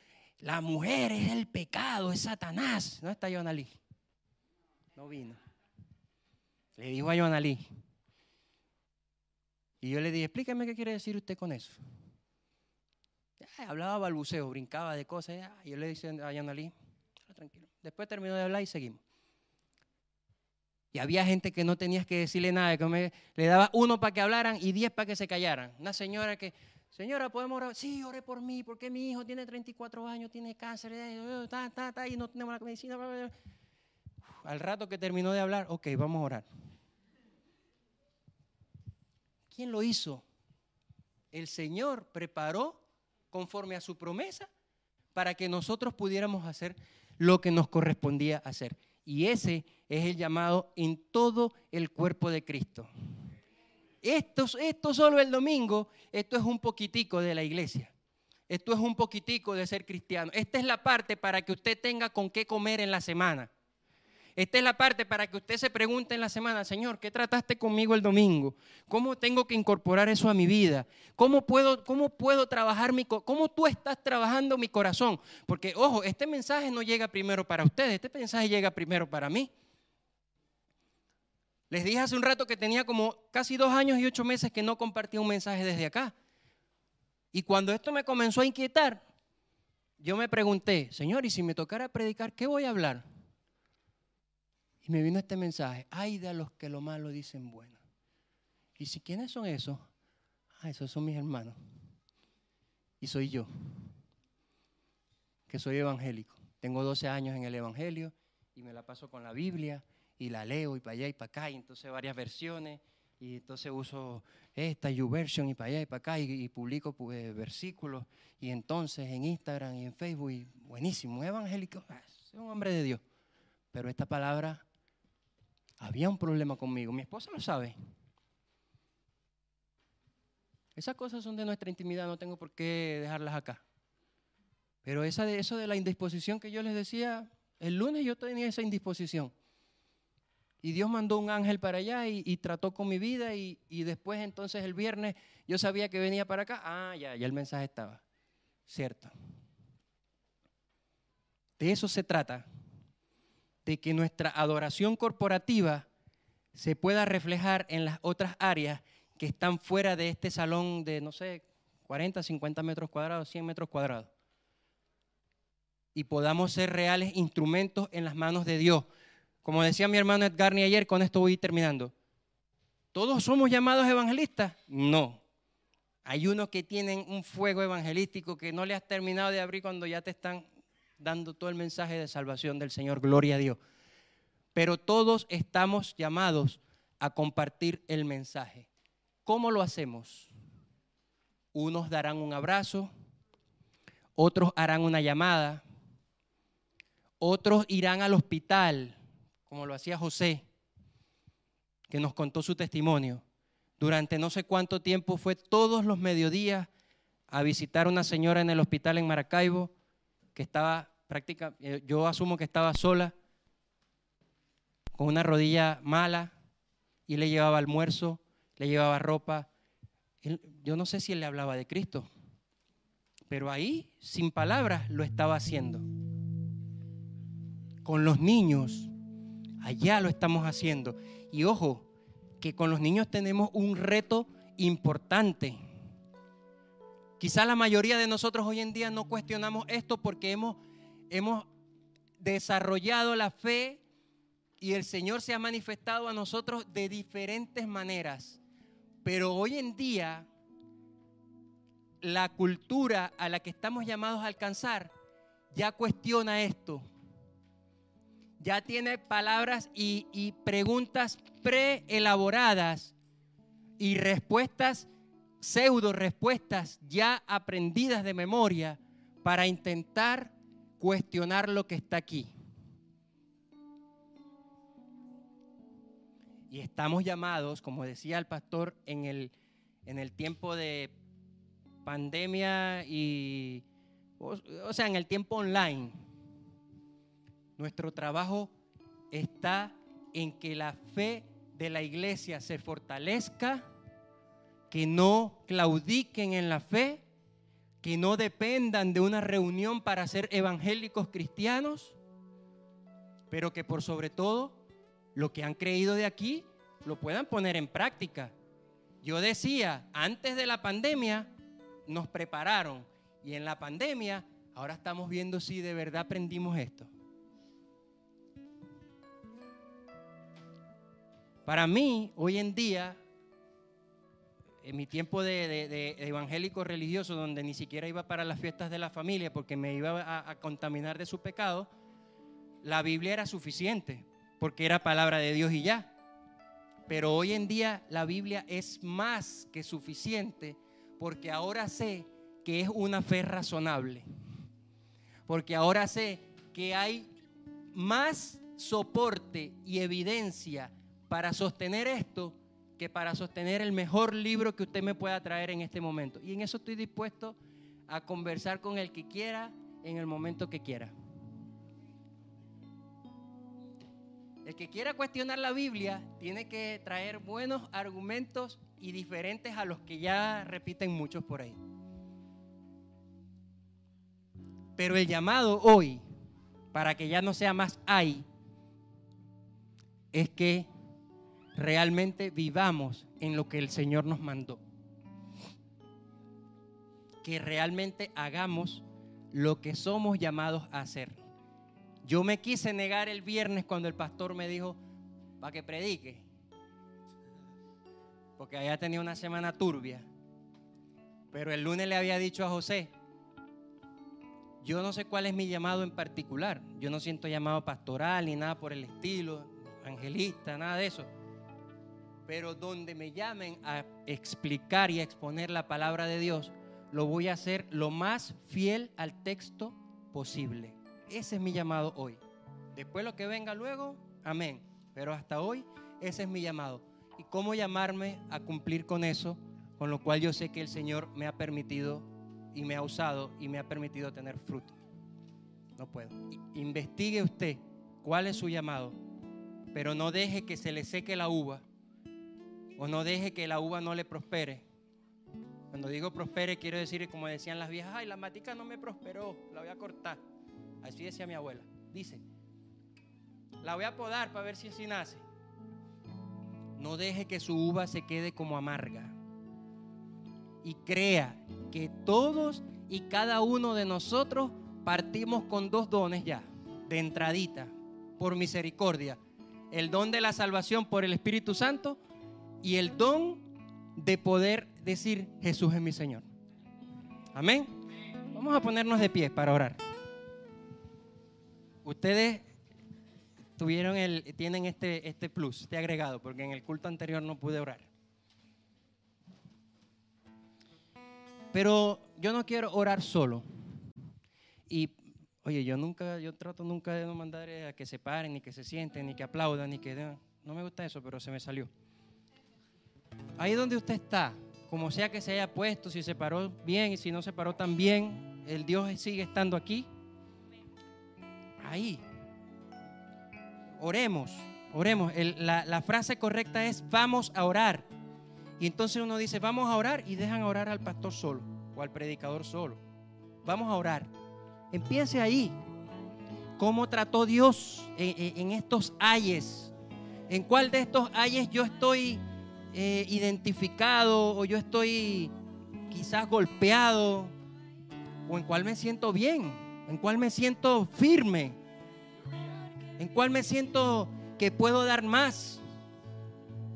la mujer es el pecado, es Satanás. No está Jonalí. No vino. Le dijo a Jonalí. Y yo le dije, explíqueme qué quiere decir usted con eso. hablaba balbuceo, brincaba de cosas. y yo le dije a Jonalí, tranquilo. Después terminó de hablar y seguimos. Y había gente que no tenías que decirle nada, que le daba uno para que hablaran y diez para que se callaran. Una señora que, señora, ¿podemos orar? Sí, ore por mí, porque mi hijo tiene 34 años, tiene cáncer, eh, eh, y no tenemos la medicina al rato que terminó de hablar, ok, vamos a orar. ¿Quién lo hizo? El Señor preparó conforme a su promesa para que nosotros pudiéramos hacer lo que nos correspondía hacer. Y ese es el llamado en todo el cuerpo de Cristo. Esto, esto solo el domingo, esto es un poquitico de la iglesia. Esto es un poquitico de ser cristiano. Esta es la parte para que usted tenga con qué comer en la semana. Esta es la parte para que usted se pregunte en la semana, Señor, ¿qué trataste conmigo el domingo? ¿Cómo tengo que incorporar eso a mi vida? ¿Cómo puedo, cómo puedo trabajar mi cómo tú estás trabajando mi corazón? Porque, ojo, este mensaje no llega primero para ustedes, este mensaje llega primero para mí. Les dije hace un rato que tenía como casi dos años y ocho meses que no compartía un mensaje desde acá. Y cuando esto me comenzó a inquietar, yo me pregunté, Señor, ¿y si me tocara predicar, qué voy a hablar? Y me vino este mensaje, ay de los que lo malo dicen bueno. ¿Y si quiénes son esos? Ah, esos son mis hermanos. Y soy yo, que soy evangélico. Tengo 12 años en el Evangelio y me la paso con la Biblia y la leo y para allá y para acá, y entonces varias versiones, y entonces uso esta YouVersion y para allá y para acá, y, publico pues, versículos, y entonces en Instagram y en Facebook, buenísimo, evangélico, ah, es un hombre de Dios. Pero esta palabra había un problema conmigo. Mi esposa lo sabe. Esas cosas son de nuestra intimidad, no tengo por qué dejarlas acá. Pero esa de, eso de la indisposición que yo les decía, el lunes yo tenía esa indisposición. Y Dios mandó un ángel para allá y, trató con mi vida y, y, después entonces el viernes yo sabía que venía para acá. Ah, ya, ya el mensaje estaba. Cierto. De eso se trata de que nuestra adoración corporativa se pueda reflejar en las otras áreas que están fuera de este salón de, no sé, 40, 50 metros cuadrados, 100 metros cuadrados. Y podamos ser reales instrumentos en las manos de Dios. Como decía mi hermano Edgarni ayer, con esto voy terminando. ¿Todos somos llamados evangelistas? No. Hay unos que tienen un fuego evangelístico que no le has terminado de abrir cuando ya te están dando todo el mensaje de salvación del Señor, gloria a Dios. Pero todos estamos llamados a compartir el mensaje. ¿Cómo lo hacemos? Unos darán un abrazo, otros harán una llamada, otros irán al hospital, como lo hacía José, que nos contó su testimonio. Durante no sé cuánto tiempo fue todos los mediodías a visitar a una señora en el hospital en Maracaibo que estaba práctica, eh, yo asumo que estaba sola, con una rodilla mala, y le llevaba almuerzo, le llevaba ropa. yo no sé si él le hablaba de Cristo, pero ahí, sin palabras, lo estaba haciendo. Con los niños, allá lo estamos haciendo. Y ojo, que con los niños tenemos un reto importante. Quizá la mayoría de nosotros hoy en día no cuestionamos esto porque hemos, hemos desarrollado la fe y el Señor se ha manifestado a nosotros de diferentes maneras. Pero hoy en día la cultura a la que estamos llamados a alcanzar ya cuestiona esto. Ya tiene palabras y, y preguntas preelaboradas y respuestas, pseudo respuestas ya aprendidas de memoria para intentar cuestionar lo que está aquí. Y estamos llamados, como decía el pastor, en el, en el tiempo de pandemia y, o, sea, en el tiempo online, nuestro trabajo está en que la fe de la iglesia se fortalezca, que no claudiquen en la fe, que no dependan de una reunión para ser evangélicos cristianos, pero que por sobre todo lo que han creído de aquí lo puedan poner en práctica. Yo decía, antes de la pandemia, nos prepararon. Y en la pandemia, ahora estamos viendo si de verdad aprendimos esto. Para mí, hoy en día, en mi tiempo de, evangélico religioso, donde ni siquiera iba para las fiestas de la familia porque me iba a, a contaminar de su pecado, la Biblia era suficiente, porque era palabra de Dios y ya. Pero hoy en día la Biblia es más que suficiente porque ahora sé que es una fe razonable. Porque ahora sé que hay más soporte y evidencia para sostener esto que para sostener el mejor libro que usted me pueda traer en este momento. Y en eso estoy dispuesto a conversar con el que quiera en el momento que quiera. El que quiera cuestionar la Biblia tiene que traer buenos argumentos y diferentes a los que ya repiten muchos por ahí. Pero el llamado hoy, para que ya no sea más hay, es que realmente vivamos en lo que el Señor nos mandó. Que realmente hagamos lo que somos llamados a hacer. Yo me quise negar el viernes cuando el pastor me dijo, para que predique porque había tenido una semana turbia. Pero el lunes le había dicho a José, yo no sé cuál es mi llamado en particular. Yo no siento llamado pastoral ni nada por el estilo, evangelista, nada de eso. Pero donde me llamen a explicar y a exponer la palabra de Dios, lo voy a hacer lo más fiel al texto posible. Ese es mi llamado hoy. Después lo que venga luego, amén. Pero hasta hoy, ese es mi llamado y cómo llamarme a cumplir con eso, con lo cual yo sé que el Señor me ha permitido y me ha usado y me ha permitido tener fruto. No puedo. Investigue usted cuál es su llamado, pero no deje que se le seque la uva o no deje que la uva no le prospere. Cuando digo prospere, quiero decir, como decían las viejas, ay, la matica no me prosperó, la voy a cortar. Así decía mi abuela. Dice, la voy a podar para ver si así nace. No deje que su uva se quede como amarga. Y crea que todos y cada uno de nosotros partimos con dos dones ya, de entradita, por misericordia. El don de la salvación por el Espíritu Santo y el don de poder decir Jesús es mi Señor. Amén. Vamos a ponernos de pie para orar. Ustedes tuvieron el, tienen este, este plus, este agregado, porque en el culto anterior no pude orar. Pero yo no quiero orar solo. Y, oye, yo nunca, yo trato nunca de no mandar a que se paren, ni que se sienten, ni que aplaudan, ni que... No me gusta eso, pero se me salió. Ahí donde usted está, como sea que se haya puesto, si se paró bien y si no se paró tan bien, el Dios sigue estando aquí. Ahí, oremos, oremos. la, frase correcta es vamos a orar. Y entonces uno dice, vamos a orar y dejan orar al pastor solo o al predicador solo. Vamos a orar. Empiece ahí. ¿Cómo trató Dios en, estos ayes? ¿En cuál de estos ayes yo estoy eh, identificado o yo estoy quizás golpeado o en cuál me siento bien, en cuál me siento firme, en cuál me siento que puedo dar más.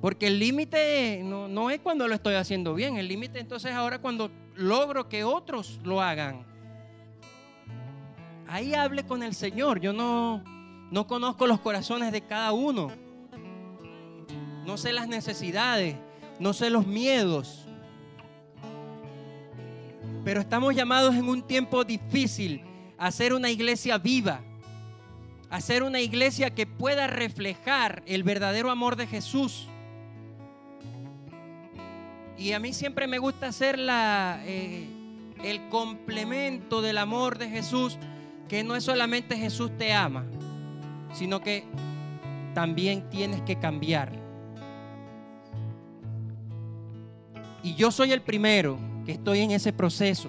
Porque el límite no, no, es cuando lo estoy haciendo bien, el límite entonces ahora cuando logro que otros lo hagan. Ahí hable con el Señor. Yo no, no conozco los corazones de cada uno. No sé las necesidades, no sé los miedos. Pero estamos llamados en un tiempo difícil a ser una iglesia viva, a ser una iglesia que pueda reflejar el verdadero amor de Jesús. Y a mí siempre me gusta hacer la, eh, el complemento del amor de Jesús, que no es solamente Jesús te ama, sino que también tienes que cambiar. Y yo soy el primero que estoy en ese proceso.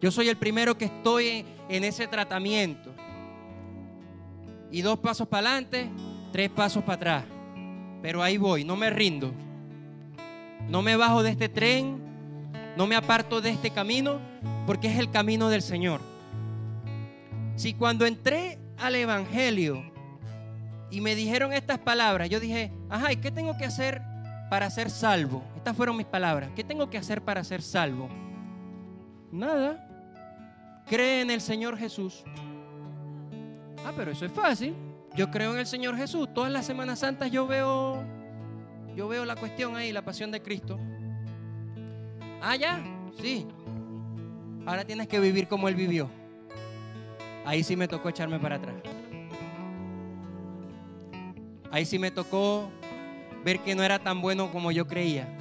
Yo soy el primero que estoy en, ese tratamiento. Y dos pasos para adelante, tres pasos para atrás. Pero ahí voy, no me rindo. No me bajo de este tren, no me aparto de este camino, porque es el camino del Señor. Si cuando entré al Evangelio y me dijeron estas palabras, yo dije, ajá, ¿y qué tengo que hacer para ser salvo? Fueron mis palabras. ¿Qué tengo que hacer para ser salvo? Nada. Cree en el Señor Jesús. Ah, pero eso es fácil. Yo creo en el Señor Jesús. Todas las Semanas Santas yo veo yo veo la cuestión ahí, la pasión de Cristo. Ah, ya, sí. Ahora tienes que vivir como Él vivió. Ahí sí me tocó echarme para atrás. Ahí sí me tocó ver que no era tan bueno como yo creía.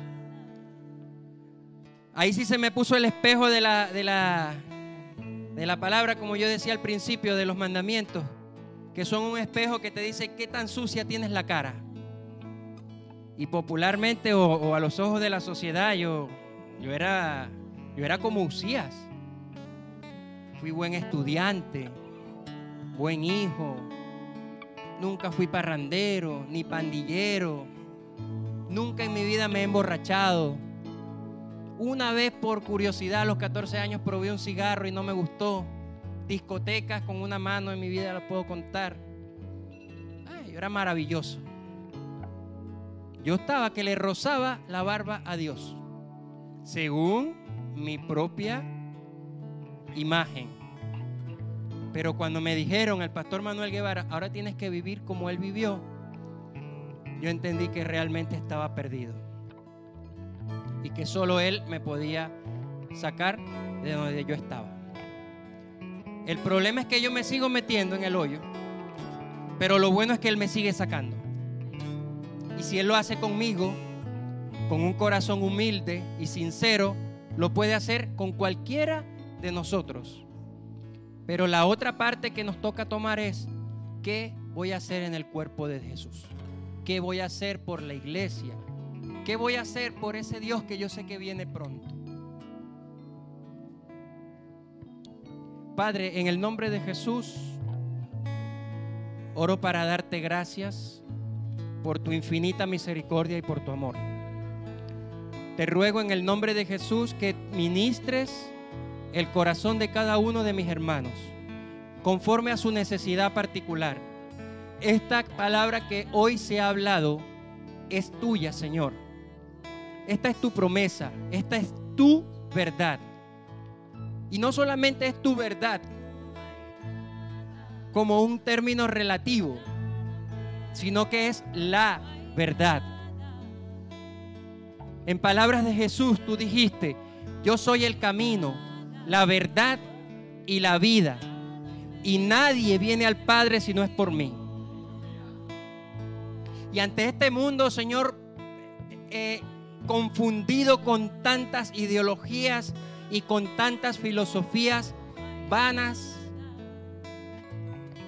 Ahí sí se me puso el espejo de la, de la, de la palabra, como yo decía al principio, de los mandamientos, que son un espejo que te dice qué tan sucia tienes la cara. Y popularmente o, a los ojos de la sociedad yo, yo, era, yo era como Usías. Fui buen estudiante, buen hijo. Nunca fui parrandero ni pandillero. Nunca en mi vida me he emborrachado. Una vez por curiosidad a los 14 años probé un cigarro y no me gustó. Discotecas con una mano en mi vida las puedo contar. Ay, yo era maravilloso. Yo estaba que le rozaba la barba a Dios, según mi propia imagen. Pero cuando me dijeron el pastor Manuel Guevara, ahora tienes que vivir como él vivió, yo entendí que realmente estaba perdido. Y que solo él me podía sacar de donde yo estaba. El problema es que yo me sigo metiendo en el hoyo, pero lo bueno es que él me sigue sacando. Y si Él lo hace conmigo, con un corazón humilde y sincero, lo puede hacer con cualquiera de nosotros. Pero la otra parte que nos toca tomar es, ¿qué voy a hacer en el cuerpo de Jesús? ¿Qué voy a hacer por la iglesia? ¿Qué voy a hacer por ese Dios que yo sé que viene pronto? Padre, en el nombre de Jesús, oro para darte gracias por tu infinita misericordia y por tu amor. Te ruego en el nombre de Jesús que ministres el corazón de cada uno de mis hermanos, conforme a su necesidad particular. Esta palabra que hoy se ha hablado es tuya, Señor. Esta es tu promesa, esta es tu verdad. Y no solamente es tu verdad como un término relativo, sino que es la verdad. En palabras de Jesús tú dijiste, yo soy el camino, la verdad y la vida. Y nadie viene al Padre si no es por mí. Y ante este mundo, Señor, eh, confundido con tantas ideologías y con tantas filosofías vanas,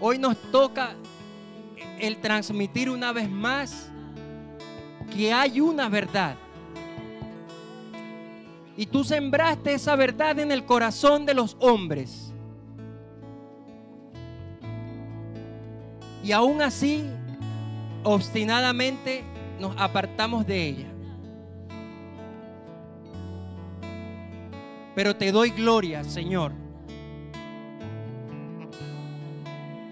hoy nos toca el transmitir una vez más que hay una verdad. Y tú sembraste esa verdad en el corazón de los hombres. Y aún así, obstinadamente nos apartamos de ella. Pero te doy gloria, Señor.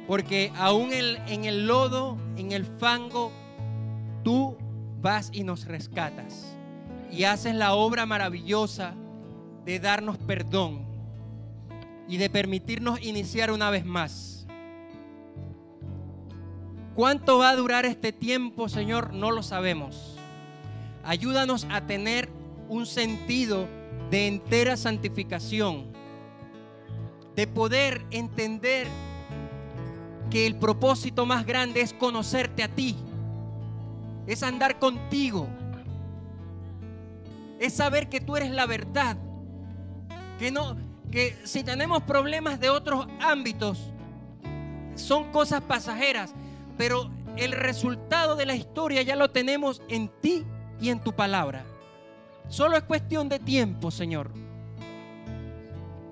Porque aún en el lodo, en el fango, tú vas y nos rescatas. Y haces la obra maravillosa de darnos perdón y de permitirnos iniciar una vez más. ¿Cuánto va a durar este tiempo, Señor? No lo sabemos. Ayúdanos a tener un sentido de entera santificación, de poder entender que el propósito más grande es conocerte a ti, es andar contigo, es saber que tú eres la verdad, que no que si tenemos problemas de otros ámbitos son cosas pasajeras, pero el resultado de la historia ya lo tenemos en ti y en tu palabra. Solo es cuestión de tiempo, Señor.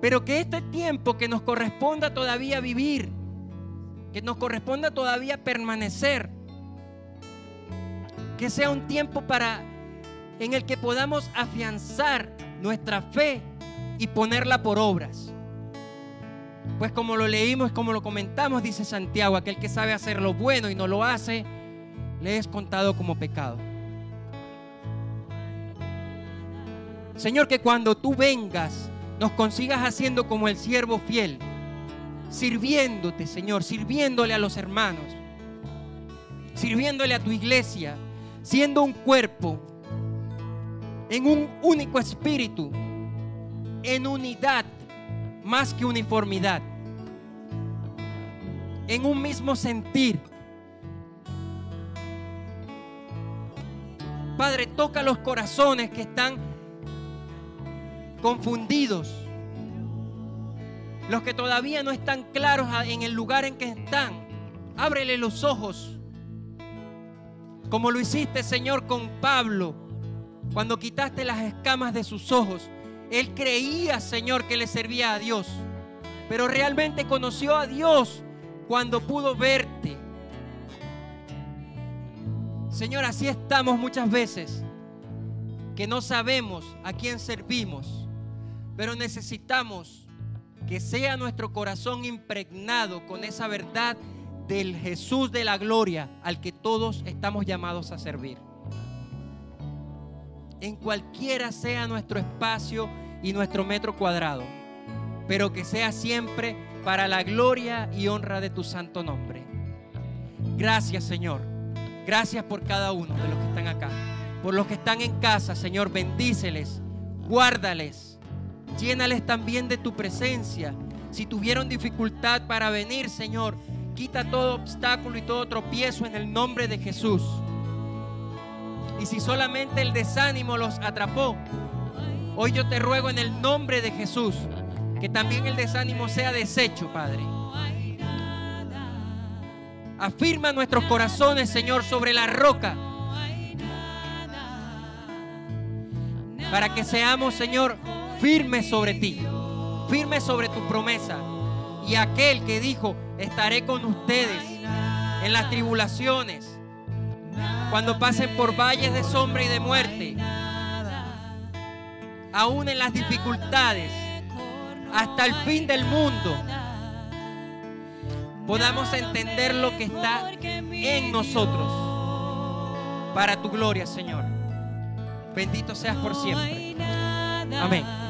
Pero que este tiempo que nos corresponda todavía vivir, que nos corresponda todavía permanecer, que sea un tiempo para en el que podamos afianzar nuestra fe y ponerla por obras. Pues como lo leímos, como lo comentamos, dice Santiago, aquel que sabe hacer lo bueno y no lo hace, le es contado como pecado. Señor, que cuando tú vengas, nos consigas haciendo como el siervo fiel, sirviéndote, Señor, sirviéndole a los hermanos, sirviéndole a tu iglesia, siendo un cuerpo, en un único espíritu, en unidad más que uniformidad, en un mismo sentir. Padre, toca los corazones que están confundidos, los que todavía no están claros en el lugar en que están. Ábrele los ojos, como lo hiciste, Señor, con Pablo, cuando quitaste las escamas de sus ojos. Él creía, Señor, que le servía a Dios, pero realmente conoció a Dios cuando pudo verte. Señor, así estamos muchas veces, que no sabemos a quién servimos pero necesitamos que sea nuestro corazón impregnado con esa verdad del Jesús de la gloria al que todos estamos llamados a servir. En cualquiera sea nuestro espacio y nuestro metro cuadrado, pero que sea siempre para la gloria y honra de tu santo nombre. Gracias Señor. Gracias por cada uno de los que están acá. Por los que están en casa, Señor, bendíceles, guárdales Llénales también de tu presencia. Si tuvieron dificultad para venir, Señor, quita todo obstáculo y todo tropiezo en el nombre de Jesús. Y si solamente el desánimo los atrapó, hoy yo te ruego en el nombre de Jesús que también el desánimo sea deshecho, Padre. Afirma nuestros corazones, Señor, sobre la roca. Para que seamos, Señor, firme sobre ti, firme sobre tu promesa. Y aquel que dijo, estaré con ustedes en las tribulaciones, cuando pasen por valles de sombra y de muerte, aún en las dificultades, hasta el fin del mundo, podamos entender lo que está en nosotros para tu gloria, Señor. Bendito seas por siempre. Amén.